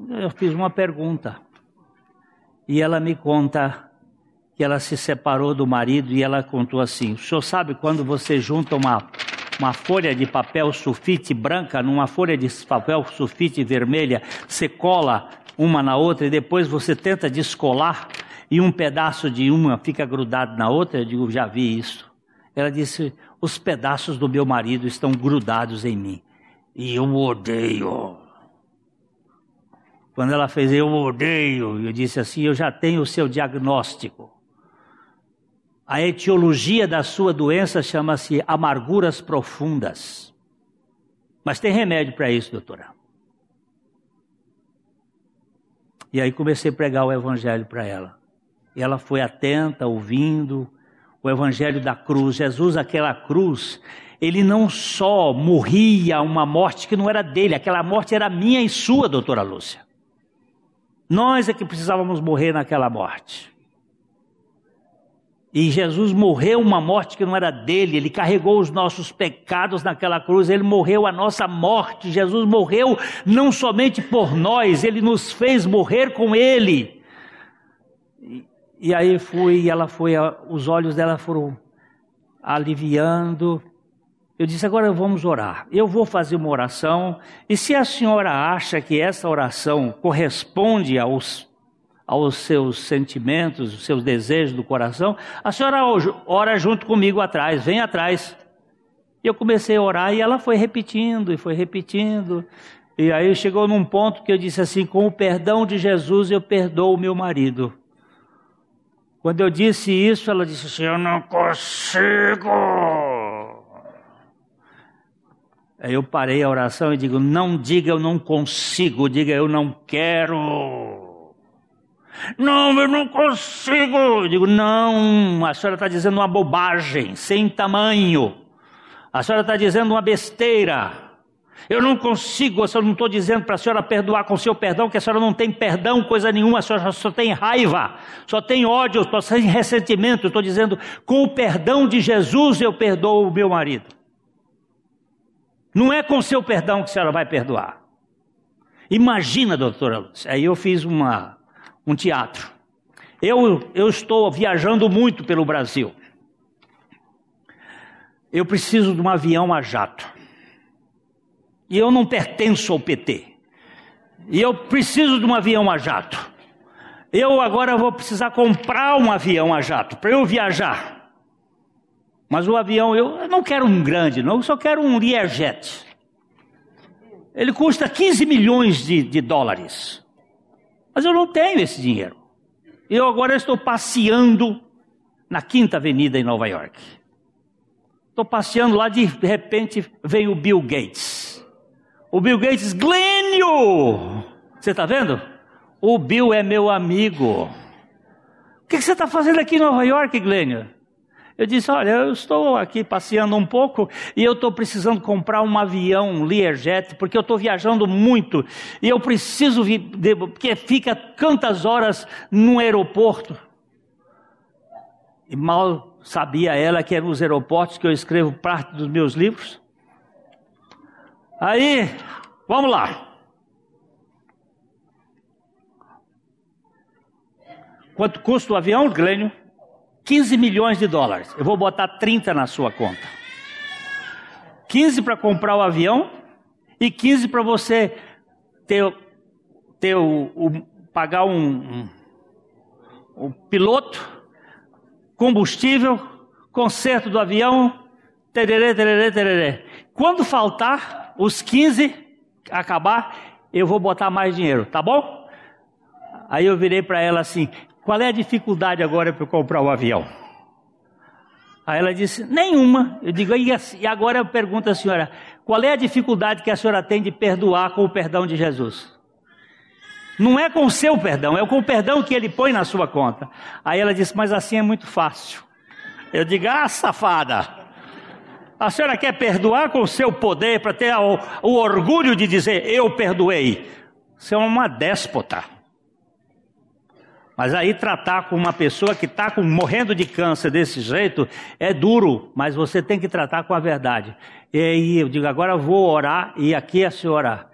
Eu fiz uma pergunta. E ela me conta que ela se separou do marido e ela contou assim: O senhor sabe quando você junta uma, uma folha de papel sulfite branca numa folha de papel sulfite vermelha, você cola uma na outra e depois você tenta descolar e um pedaço de uma fica grudado na outra? Eu digo: Já vi isso. Ela disse: Os pedaços do meu marido estão grudados em mim e eu odeio. Quando ela fez, eu odeio, eu disse assim: Eu já tenho o seu diagnóstico. A etiologia da sua doença chama-se amarguras profundas. Mas tem remédio para isso, doutora. E aí comecei a pregar o evangelho para ela. E ela foi atenta, ouvindo o evangelho da cruz. Jesus, aquela cruz, ele não só morria uma morte que não era dele, aquela morte era minha e sua, doutora Lúcia. Nós é que precisávamos morrer naquela morte. E Jesus morreu uma morte que não era dele, ele carregou os nossos pecados naquela cruz, ele morreu a nossa morte. Jesus morreu não somente por nós, ele nos fez morrer com ele. E, e aí fui, ela foi, os olhos dela foram aliviando. Eu disse: agora vamos orar. Eu vou fazer uma oração, e se a senhora acha que essa oração corresponde aos aos seus sentimentos, os seus desejos do coração, a senhora ora junto comigo atrás, vem atrás. E eu comecei a orar e ela foi repetindo e foi repetindo. E aí chegou num ponto que eu disse assim: com o perdão de Jesus eu perdoo o meu marido. Quando eu disse isso, ela disse assim: eu não consigo. Aí eu parei a oração e digo: não diga eu não consigo, diga eu não quero. Não, eu não consigo. Eu digo, não, a senhora está dizendo uma bobagem, sem tamanho. A senhora está dizendo uma besteira. Eu não consigo, eu não estou dizendo para a senhora perdoar com seu perdão, que a senhora não tem perdão, coisa nenhuma, a senhora só tem raiva, só tem ódio, só tem ressentimento. Estou dizendo, com o perdão de Jesus eu perdoo o meu marido. Não é com seu perdão que a senhora vai perdoar. Imagina, doutora Lúcia. Aí eu fiz uma, um teatro. Eu, eu estou viajando muito pelo Brasil. Eu preciso de um avião a jato. E eu não pertenço ao PT. E eu preciso de um avião a jato. Eu agora vou precisar comprar um avião a jato para eu viajar. Mas o avião, eu não quero um grande, não, eu só quero um Learjet. Ele custa 15 milhões de, de dólares. Mas eu não tenho esse dinheiro. Eu agora estou passeando na Quinta Avenida em Nova York. Estou passeando lá, de repente vem o Bill Gates. O Bill Gates, Glênio! Você está vendo? O Bill é meu amigo. O que, você está fazendo aqui em Nova York, Glênio? Eu disse: Olha, eu estou aqui passeando um pouco e eu estou precisando comprar um avião, um Learjet, porque eu estou viajando muito e eu preciso, porque fica quantas horas no aeroporto. E mal sabia ela que é nos aeroportos que eu escrevo parte dos meus livros. Aí, vamos lá. Quanto custa o avião, Glênio? 15 milhões de dólares. Eu vou botar 30 na sua conta. 15 para comprar o avião e 15 para você ter, ter o, o pagar um, um, um, piloto, combustível, conserto do avião, tererê, tererê, tererê. Quando faltar os 15 acabar, eu vou botar mais dinheiro, tá bom? Aí eu virei para ela assim: qual é a dificuldade agora para eu comprar o avião? Aí ela disse: Nenhuma. Eu digo: E agora eu pergunto à senhora: Qual é a dificuldade que a senhora tem de perdoar com o perdão de Jesus? Não é com o seu perdão, é com o perdão que ele põe na sua conta. Aí ela disse: Mas assim é muito fácil. Eu digo: Ah, safada. A senhora quer perdoar com o seu poder para ter o, o orgulho de dizer: Eu perdoei. Você é uma déspota. Mas aí tratar com uma pessoa que está morrendo de câncer desse jeito é duro, mas você tem que tratar com a verdade. E aí eu digo, agora eu vou orar e aqui é a senhora.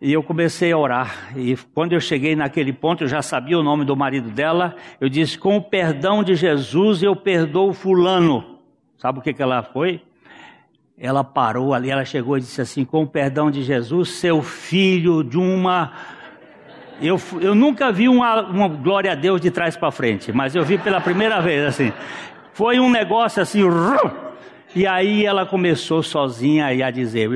E eu comecei a orar. E quando eu cheguei naquele ponto, eu já sabia o nome do marido dela. Eu disse: Com o perdão de Jesus, eu perdoo Fulano. Sabe o que, que ela foi? Ela parou ali, ela chegou e disse assim: Com o perdão de Jesus, seu filho de uma eu, eu nunca vi uma, uma glória a Deus de trás para frente, mas eu vi pela primeira vez assim. Foi um negócio assim. E aí ela começou sozinha a dizer: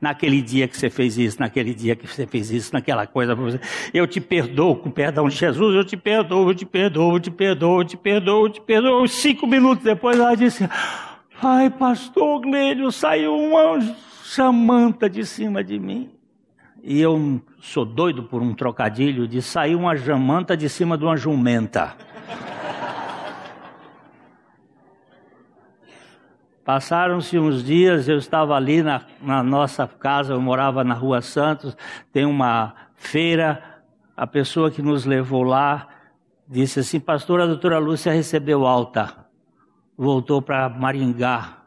naquele dia que você fez isso, naquele dia que você fez isso, naquela coisa, eu te perdoo com o perdão de Jesus, eu te perdoo, eu te perdoo, eu te perdoo, eu te perdoo, eu te perdoo. Cinco minutos depois ela disse: Ai, pastor Glênio, saiu uma chamanta de cima de mim e eu sou doido por um trocadilho de sair uma jamanta de cima de uma jumenta. Passaram-se uns dias, eu estava ali na, na, nossa casa, eu morava na Rua Santos, tem uma feira, a pessoa que nos levou lá disse assim: Pastor, a doutora Lúcia recebeu alta, voltou para Maringá.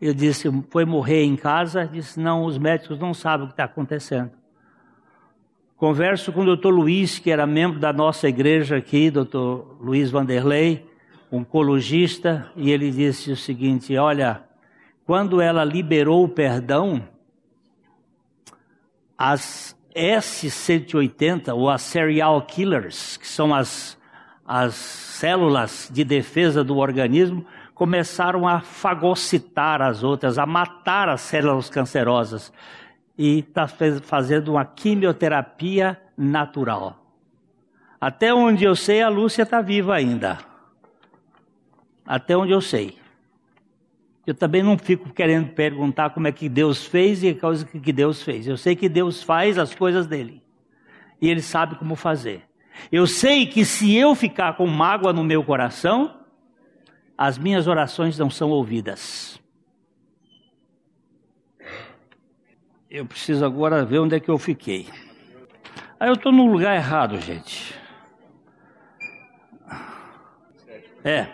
Eu disse: Foi morrer em casa? Disse: Não, os médicos não sabem o que está acontecendo. Converso com o doutor Luiz, que era membro da nossa igreja aqui, doutor Luiz Vanderlei, oncologista, e ele disse o seguinte: Olha, quando ela liberou o perdão, as S-180, ou as serial killers, que são as, as células de defesa do organismo, começaram a fagocitar as outras, a matar as células cancerosas. E está fazendo uma quimioterapia natural. Até onde eu sei, a Lúcia está viva ainda. Até onde eu sei. Eu também não fico querendo perguntar como é que Deus fez e a causa que Deus fez. Eu sei que Deus faz as coisas dele. E ele sabe como fazer. Eu sei que se eu ficar com mágoa no meu coração, as minhas orações não são ouvidas. Eu preciso agora ver onde é que eu fiquei. Aí eu estou no lugar errado, gente. É.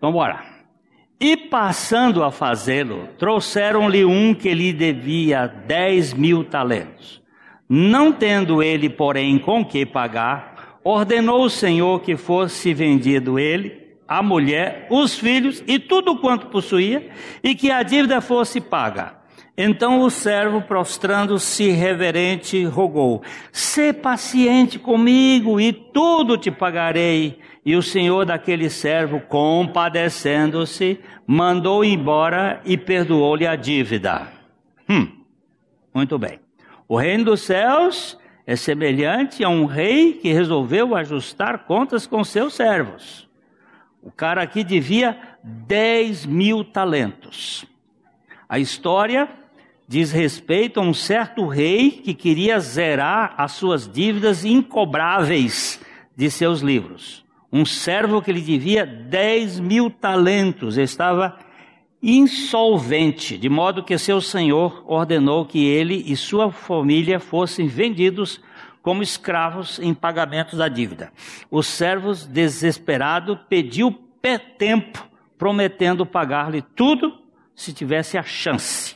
Vamos embora. E passando a fazê-lo, trouxeram-lhe um que lhe devia dez mil talentos. Não tendo ele, porém, com que pagar, ordenou o Senhor que fosse vendido ele, a mulher, os filhos e tudo quanto possuía, e que a dívida fosse paga. Então o servo, prostrando-se reverente, rogou: Sê paciente comigo e tudo te pagarei. E o senhor daquele servo, compadecendo-se, mandou embora e perdoou-lhe a dívida. Hum, muito bem. O reino dos céus é semelhante a um rei que resolveu ajustar contas com seus servos. O cara aqui devia 10 mil talentos. A história diz respeito a um certo rei que queria zerar as suas dívidas incobráveis de seus livros um servo que lhe devia 10 mil talentos, estava insolvente, de modo que seu senhor ordenou que ele e sua família fossem vendidos como escravos em pagamento da dívida. O servo, desesperado, pediu tempo, prometendo pagar-lhe tudo se tivesse a chance.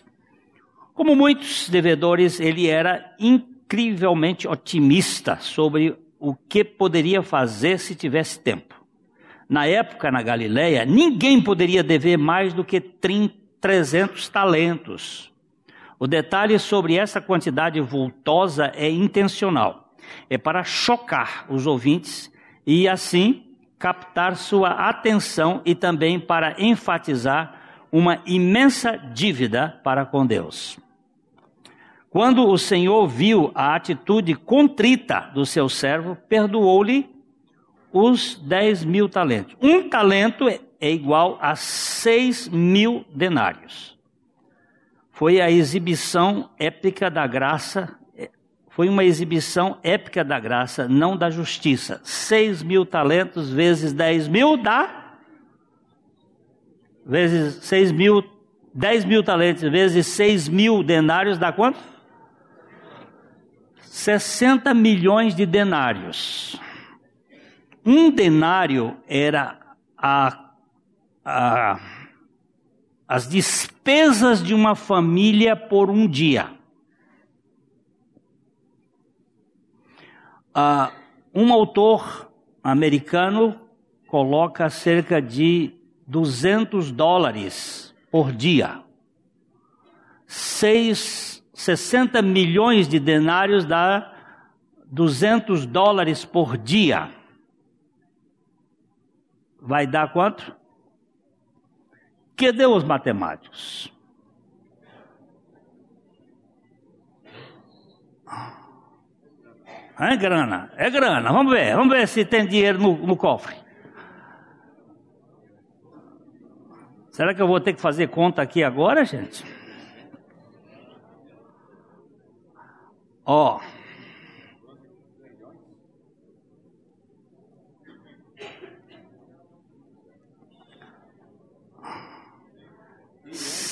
Como muitos devedores, ele era incrivelmente otimista sobre o que poderia fazer se tivesse tempo. Na época, na Galileia, ninguém poderia dever mais do que 300 talentos. O detalhe sobre essa quantidade vultosa é intencional. É para chocar os ouvintes e, assim, captar sua atenção e também para enfatizar uma imensa dívida para com Deus. Quando o Senhor viu a atitude contrita do seu servo, perdoou-lhe os dez mil talentos. Um talento é igual a seis mil denários. Foi a exibição épica da graça, foi uma exibição épica da graça, não da justiça. Seis mil talentos vezes dez mil dá. Vezes seis mil, dez mil talentos vezes seis mil denários dá quanto? 60 milhões de denários. Um denário era a, a, as despesas de uma família por um dia. Uh, um autor americano coloca cerca de 200 dólares por dia. Seis 60 milhões de denários dá 200 dólares por dia. Vai dar quanto? Deu os matemáticos? É grana, é grana. Vamos ver, vamos ver se tem dinheiro no, no cofre. Será que eu vou ter que fazer conta aqui agora, gente? Ó. Oh.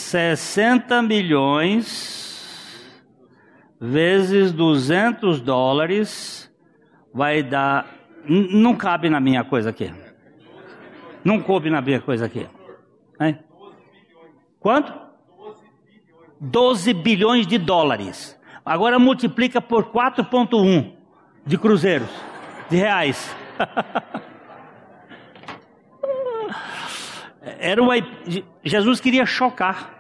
Sessenta milhões vezes duzentos dólares vai dar. Não cabe na minha coisa aqui. Não coube na minha coisa aqui. É? Quanto? 12 bilhões de dólares. Agora multiplica por 4,1 de cruzeiros, de reais. Era uma, Jesus queria chocar.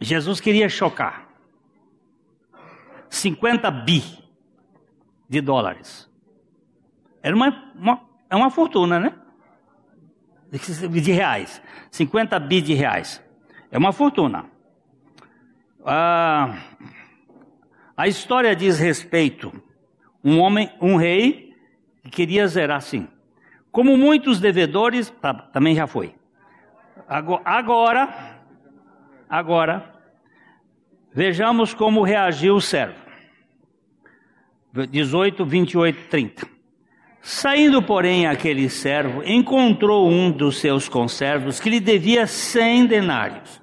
Jesus queria chocar. 50 bi de dólares. Era uma, uma, é uma fortuna, né? De reais. 50 bi de reais. É uma fortuna. Ah, a história diz respeito. Um homem, um rei, que queria zerar assim. Como muitos devedores, tá, também já foi. Agora, agora, vejamos como reagiu o servo. 18, 28, 30. Saindo, porém, aquele servo, encontrou um dos seus conservos que lhe devia cem denários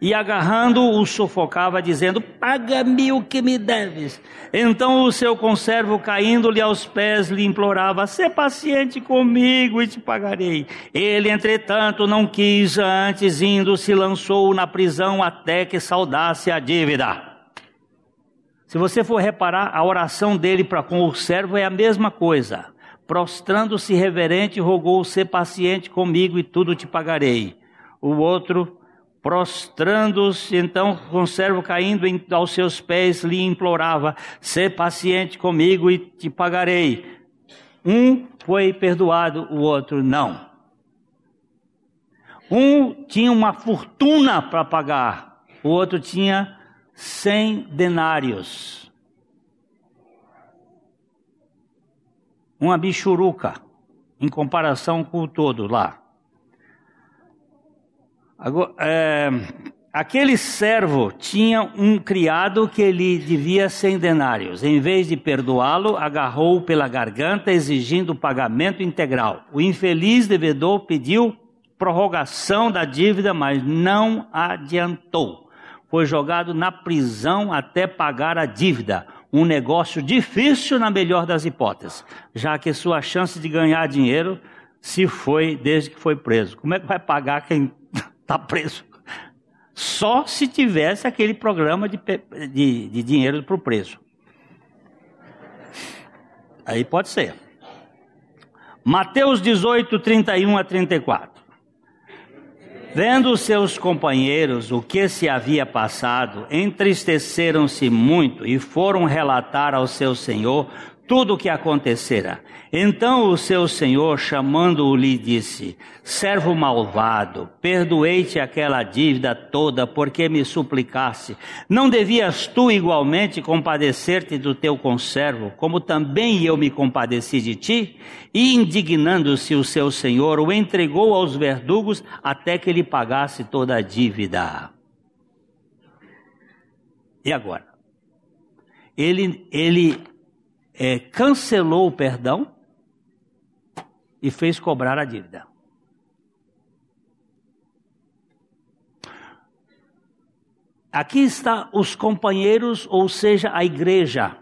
e agarrando-o sufocava, dizendo: Paga-me o que me deves. Então o seu conservo, caindo-lhe aos pés, lhe implorava: Sê paciente comigo e te pagarei. Ele, entretanto, não quis, antes indo, se lançou na prisão até que saudasse a dívida. Se você for reparar, a oração dele para com o servo é a mesma coisa. Prostrando-se reverente, rogou: Sê paciente comigo e tudo te pagarei. O outro Prostrando-se, então, o servo caindo em, aos seus pés, lhe implorava: Sê paciente comigo e te pagarei. Um foi perdoado, o outro não. Um tinha uma fortuna para pagar, o outro tinha cem denários. Uma bichuruca, em comparação com o todo lá. Agora, é, aquele servo tinha um criado que lhe devia cem denários. Em vez de perdoá-lo, agarrou-o pela garganta, exigindo pagamento integral. O infeliz devedor pediu prorrogação da dívida, mas não adiantou. Foi jogado na prisão até pagar a dívida. Um negócio difícil na melhor das hipóteses, já que sua chance de ganhar dinheiro se foi desde que foi preso. Como é que vai pagar quem está preso. Só se tivesse aquele programa de, de, de dinheiro para o preso. Aí pode ser. Mateus 18, 31 a 34. Vendo seus companheiros o que se havia passado, entristeceram-se muito e foram relatar ao seu senhor tudo o que acontecera. Então o seu senhor, chamando-o, lhe disse: Servo malvado, perdoei-te aquela dívida toda, porque me suplicasse. Não devias tu igualmente compadecer-te do teu conservo, como também eu me compadeci de ti? E indignando-se o seu senhor, o entregou aos verdugos até que lhe pagasse toda a dívida. E agora? Ele, ele é, cancelou o perdão e fez cobrar a dívida. Aqui está os companheiros, ou seja, a igreja.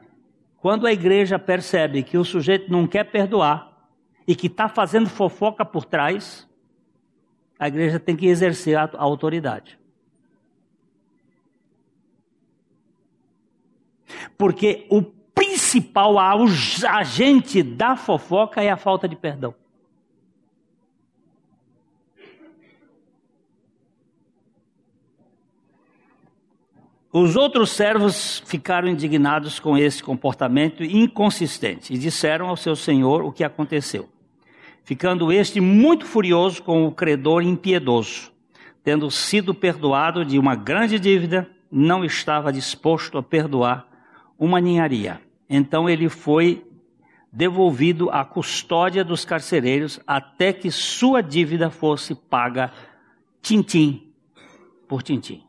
Quando a igreja percebe que o sujeito não quer perdoar e que está fazendo fofoca por trás, a igreja tem que exercer a autoridade. Porque o principal agente da fofoca é a falta de perdão. Os outros servos ficaram indignados com esse comportamento inconsistente e disseram ao seu senhor o que aconteceu. Ficando este muito furioso com o credor impiedoso, tendo sido perdoado de uma grande dívida, não estava disposto a perdoar uma ninharia. Então ele foi devolvido à custódia dos carcereiros até que sua dívida fosse paga tintim por tintim.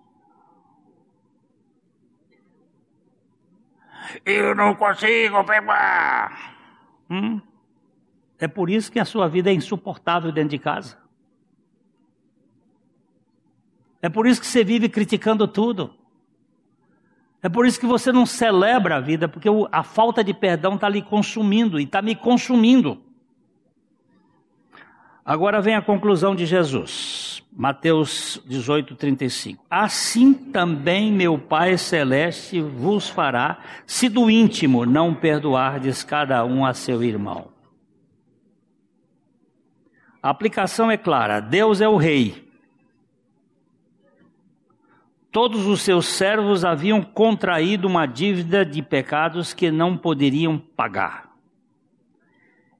Eu não consigo pegar. Hum? É por isso que a sua vida é insuportável dentro de casa. É por isso que você vive criticando tudo. É por isso que você não celebra a vida, porque a falta de perdão está lhe consumindo e está me consumindo. Agora vem a conclusão de Jesus. Mateus 18, 35. Assim também meu Pai Celeste vos fará, se do íntimo não perdoardes cada um a seu irmão. A aplicação é clara: Deus é o Rei. Todos os seus servos haviam contraído uma dívida de pecados que não poderiam pagar.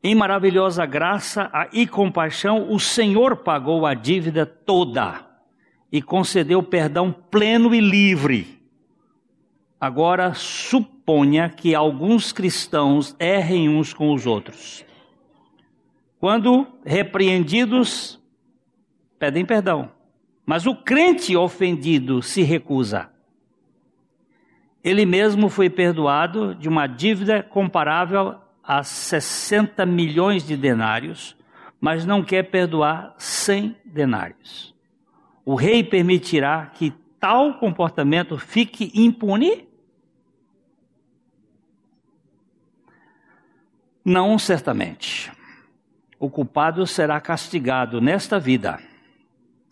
Em maravilhosa graça e compaixão, o Senhor pagou a dívida toda e concedeu perdão pleno e livre. Agora, suponha que alguns cristãos errem uns com os outros. Quando repreendidos, pedem perdão. Mas o crente ofendido se recusa. Ele mesmo foi perdoado de uma dívida comparável a 60 milhões de denários, mas não quer perdoar 100 denários. O rei permitirá que tal comportamento fique impune? Não, certamente. O culpado será castigado nesta vida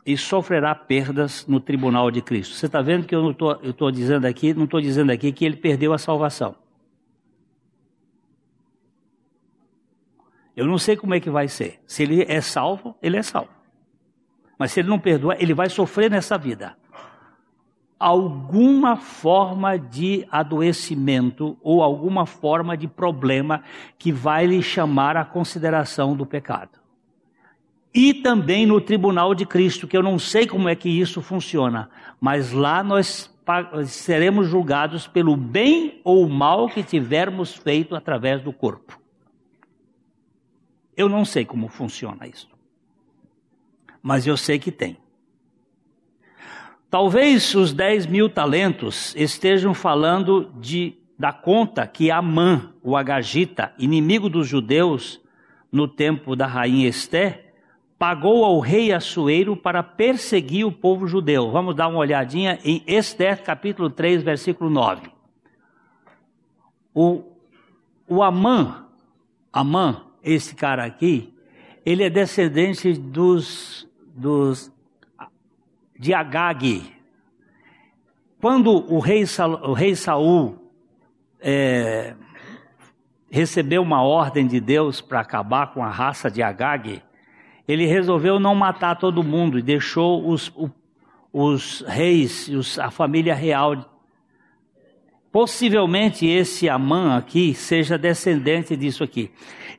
e sofrerá perdas no tribunal de Cristo. Você está vendo que eu não estou dizendo aqui, não estou dizendo aqui que ele perdeu a salvação. Eu não sei como é que vai ser. Se ele é salvo, ele é salvo. Mas se ele não perdoa, ele vai sofrer nessa vida. Alguma forma de adoecimento ou alguma forma de problema que vai lhe chamar a consideração do pecado e também no tribunal de Cristo, que eu não sei como é que isso funciona, mas lá nós seremos julgados pelo bem ou mal que tivermos feito através do corpo. Eu não sei como funciona isso, mas eu sei que tem. Talvez os 10 mil talentos estejam falando de, da conta que Amã, o Agagita, inimigo dos judeus, no tempo da rainha Esté, pagou ao rei Assuero para perseguir o povo judeu. Vamos dar uma olhadinha em Esther, capítulo 3, versículo 9. O, o Amã, Amã, esse cara aqui, ele é descendente dos, dos de Agag. Quando o rei, o rei Saul é, recebeu uma ordem de Deus para acabar com a raça de Agag, ele resolveu não matar todo mundo e deixou os, os reis, os, a família real. Possivelmente esse Amã aqui seja descendente disso aqui.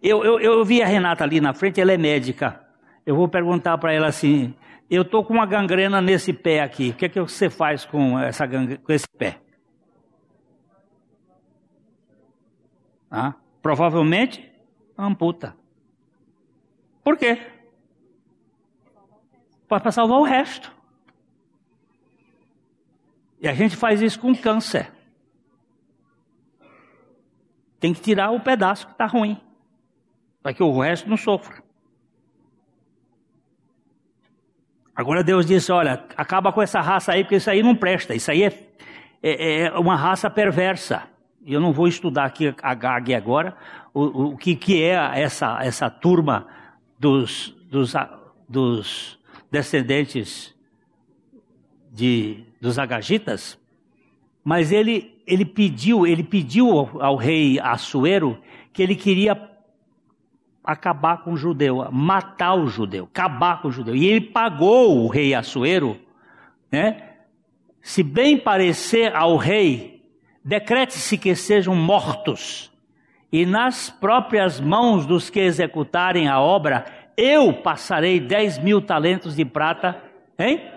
Eu, eu, eu vi a Renata ali na frente, ela é médica. Eu vou perguntar para ela assim: eu estou com uma gangrena nesse pé aqui, o que é que você faz com, essa com esse pé? Ah, provavelmente amputa. Por quê? Para salvar o resto. E a gente faz isso com câncer. Tem que tirar o pedaço que está ruim, para que o resto não sofra. Agora Deus disse: olha, acaba com essa raça aí, porque isso aí não presta. Isso aí é, é, é uma raça perversa. E eu não vou estudar aqui a GAG agora, o, o que, que é essa, essa turma dos, dos, dos descendentes de, dos agagitas, mas ele, ele pediu, ele pediu ao, ao rei Assuero que ele queria acabar com o judeu, matar o judeu, acabar com o judeu. E ele pagou o rei Assuero, né? Se bem parecer ao rei, decrete-se que sejam mortos, e nas próprias mãos dos que executarem a obra, eu passarei 10 mil talentos de prata, hein?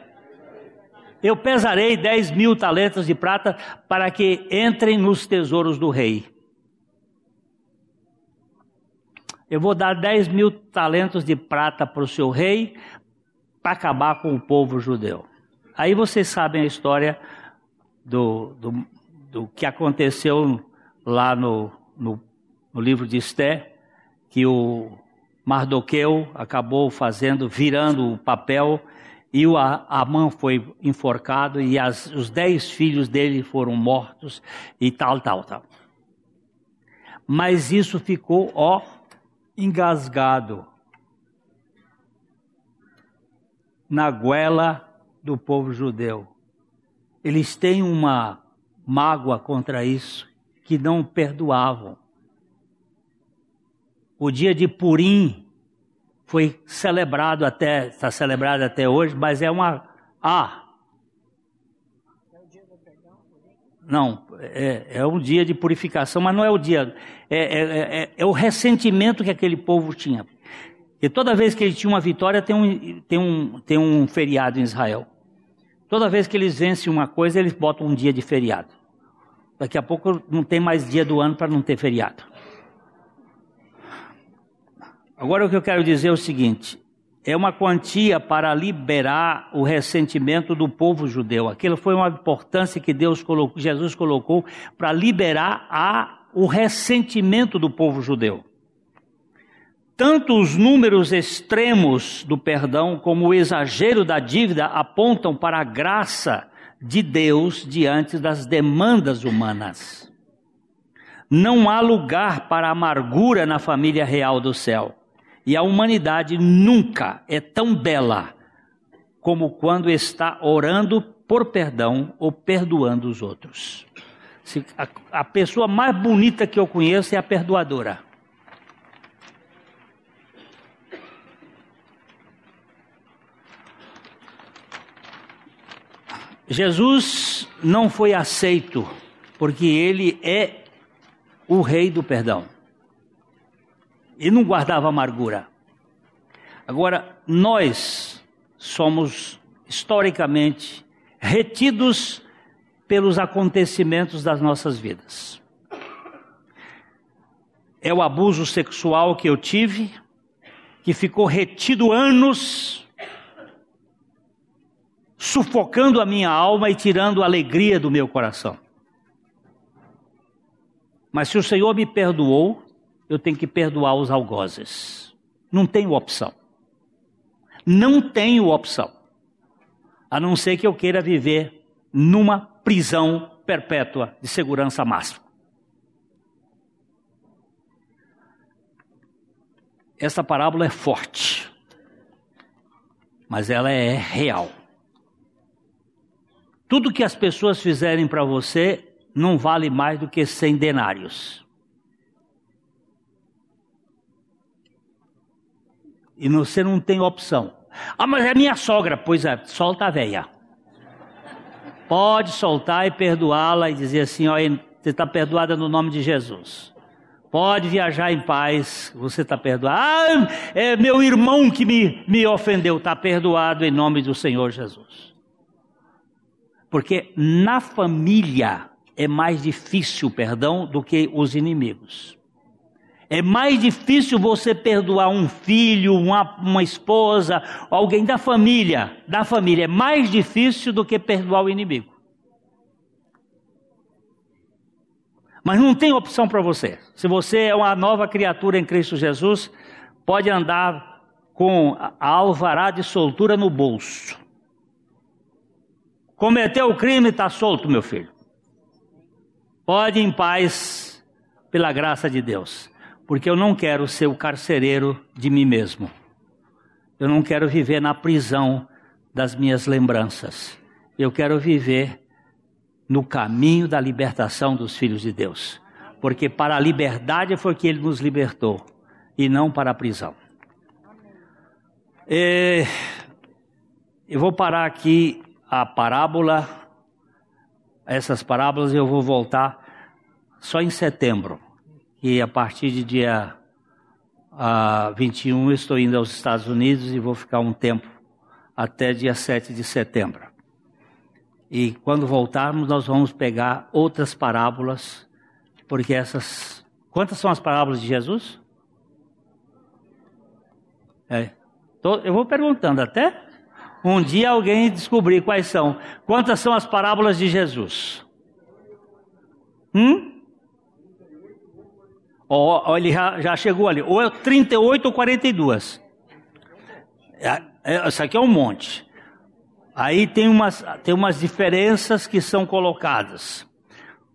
Eu pesarei 10 mil talentos de prata para que entrem nos tesouros do rei. Eu vou dar 10 mil talentos de prata para o seu rei para acabar com o povo judeu. Aí vocês sabem a história do, do, do que aconteceu lá no, no, no livro de Esté, que o Mardoqueu acabou fazendo, virando o papel e o Amã foi enforcado e as, os dez filhos dele foram mortos e tal, tal, tal. Mas isso ficou, ó, engasgado na goela do povo judeu. Eles têm uma mágoa contra isso, que não perdoavam. O dia de Purim foi celebrado até, está celebrado até hoje, mas é uma. Ah! Não, é, é um dia de purificação, mas não é o dia. É, é, é, é o ressentimento que aquele povo tinha. E toda vez que ele tinha uma vitória, tem um, tem um, tem um feriado em Israel. Toda vez que eles vencem uma coisa, eles botam um dia de feriado. Daqui a pouco não tem mais dia do ano para não ter feriado. Agora o que eu quero dizer é o seguinte: é uma quantia para liberar o ressentimento do povo judeu. Aquilo foi uma importância que Deus colocou, Jesus colocou para liberar a, o ressentimento do povo judeu. Tanto os números extremos do perdão como o exagero da dívida apontam para a graça de Deus diante das demandas humanas. Não há lugar para amargura na família real do céu. E a humanidade nunca é tão bela como quando está orando por perdão ou perdoando os outros. A, a pessoa mais bonita que eu conheço é a perdoadora. Jesus não foi aceito porque ele é o rei do perdão e não guardava amargura. Agora, nós somos historicamente retidos pelos acontecimentos das nossas vidas. É o abuso sexual que eu tive, que ficou retido anos, sufocando a minha alma e tirando a alegria do meu coração. Mas se o Senhor me perdoou, eu tenho que perdoar os algozes. Não tenho opção. Não tenho opção. A não ser que eu queira viver numa prisão perpétua de segurança máxima. Essa parábola é forte, mas ela é real. Tudo que as pessoas fizerem para você não vale mais do que cem denários. E você não tem opção. Ah, mas é minha sogra. Pois é, solta a velha. Pode soltar e perdoá-la e dizer assim: ó, você está perdoada no nome de Jesus. Pode viajar em paz, você está perdoado. Ah, é meu irmão que me, me ofendeu, está perdoado em nome do Senhor Jesus. Porque na família é mais difícil o perdão do que os inimigos. É mais difícil você perdoar um filho, uma, uma esposa, alguém da família, da família. É mais difícil do que perdoar o inimigo. Mas não tem opção para você. Se você é uma nova criatura em Cristo Jesus, pode andar com a alvará de soltura no bolso. Cometeu o crime, está solto, meu filho. Pode ir em paz, pela graça de Deus porque eu não quero ser o carcereiro de mim mesmo. Eu não quero viver na prisão das minhas lembranças. Eu quero viver no caminho da libertação dos filhos de Deus. Porque para a liberdade foi que ele nos libertou e não para a prisão. E eu vou parar aqui a parábola, essas parábolas eu vou voltar só em setembro que a partir de dia uh, 21 eu estou indo aos Estados Unidos e vou ficar um tempo até dia 7 de setembro. E quando voltarmos, nós vamos pegar outras parábolas, porque essas. Quantas são as parábolas de Jesus? É. Eu vou perguntando até um dia alguém descobrir quais são. Quantas são as parábolas de Jesus? Hum? Ó, ele já, já chegou ali. Ou é 38 ou 42. É, é, isso aqui é um monte. Aí tem umas, tem umas diferenças que são colocadas.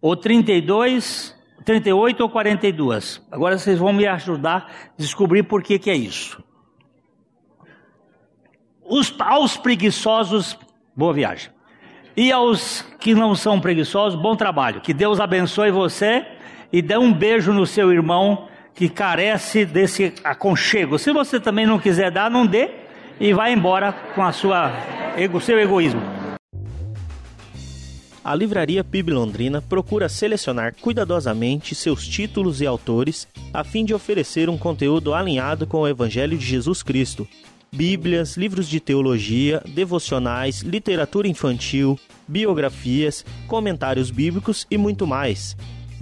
Ou 32, 38 ou 42. Agora vocês vão me ajudar a descobrir por que, que é isso. Os, aos preguiçosos, boa viagem. E aos que não são preguiçosos, bom trabalho. Que Deus abençoe você e dê um beijo no seu irmão que carece desse aconchego. Se você também não quiser dar, não dê e vá embora com a sua ego, seu egoísmo. A Livraria PIB Londrina procura selecionar cuidadosamente seus títulos e autores a fim de oferecer um conteúdo alinhado com o Evangelho de Jesus Cristo. Bíblias, livros de teologia, devocionais, literatura infantil, biografias, comentários bíblicos e muito mais.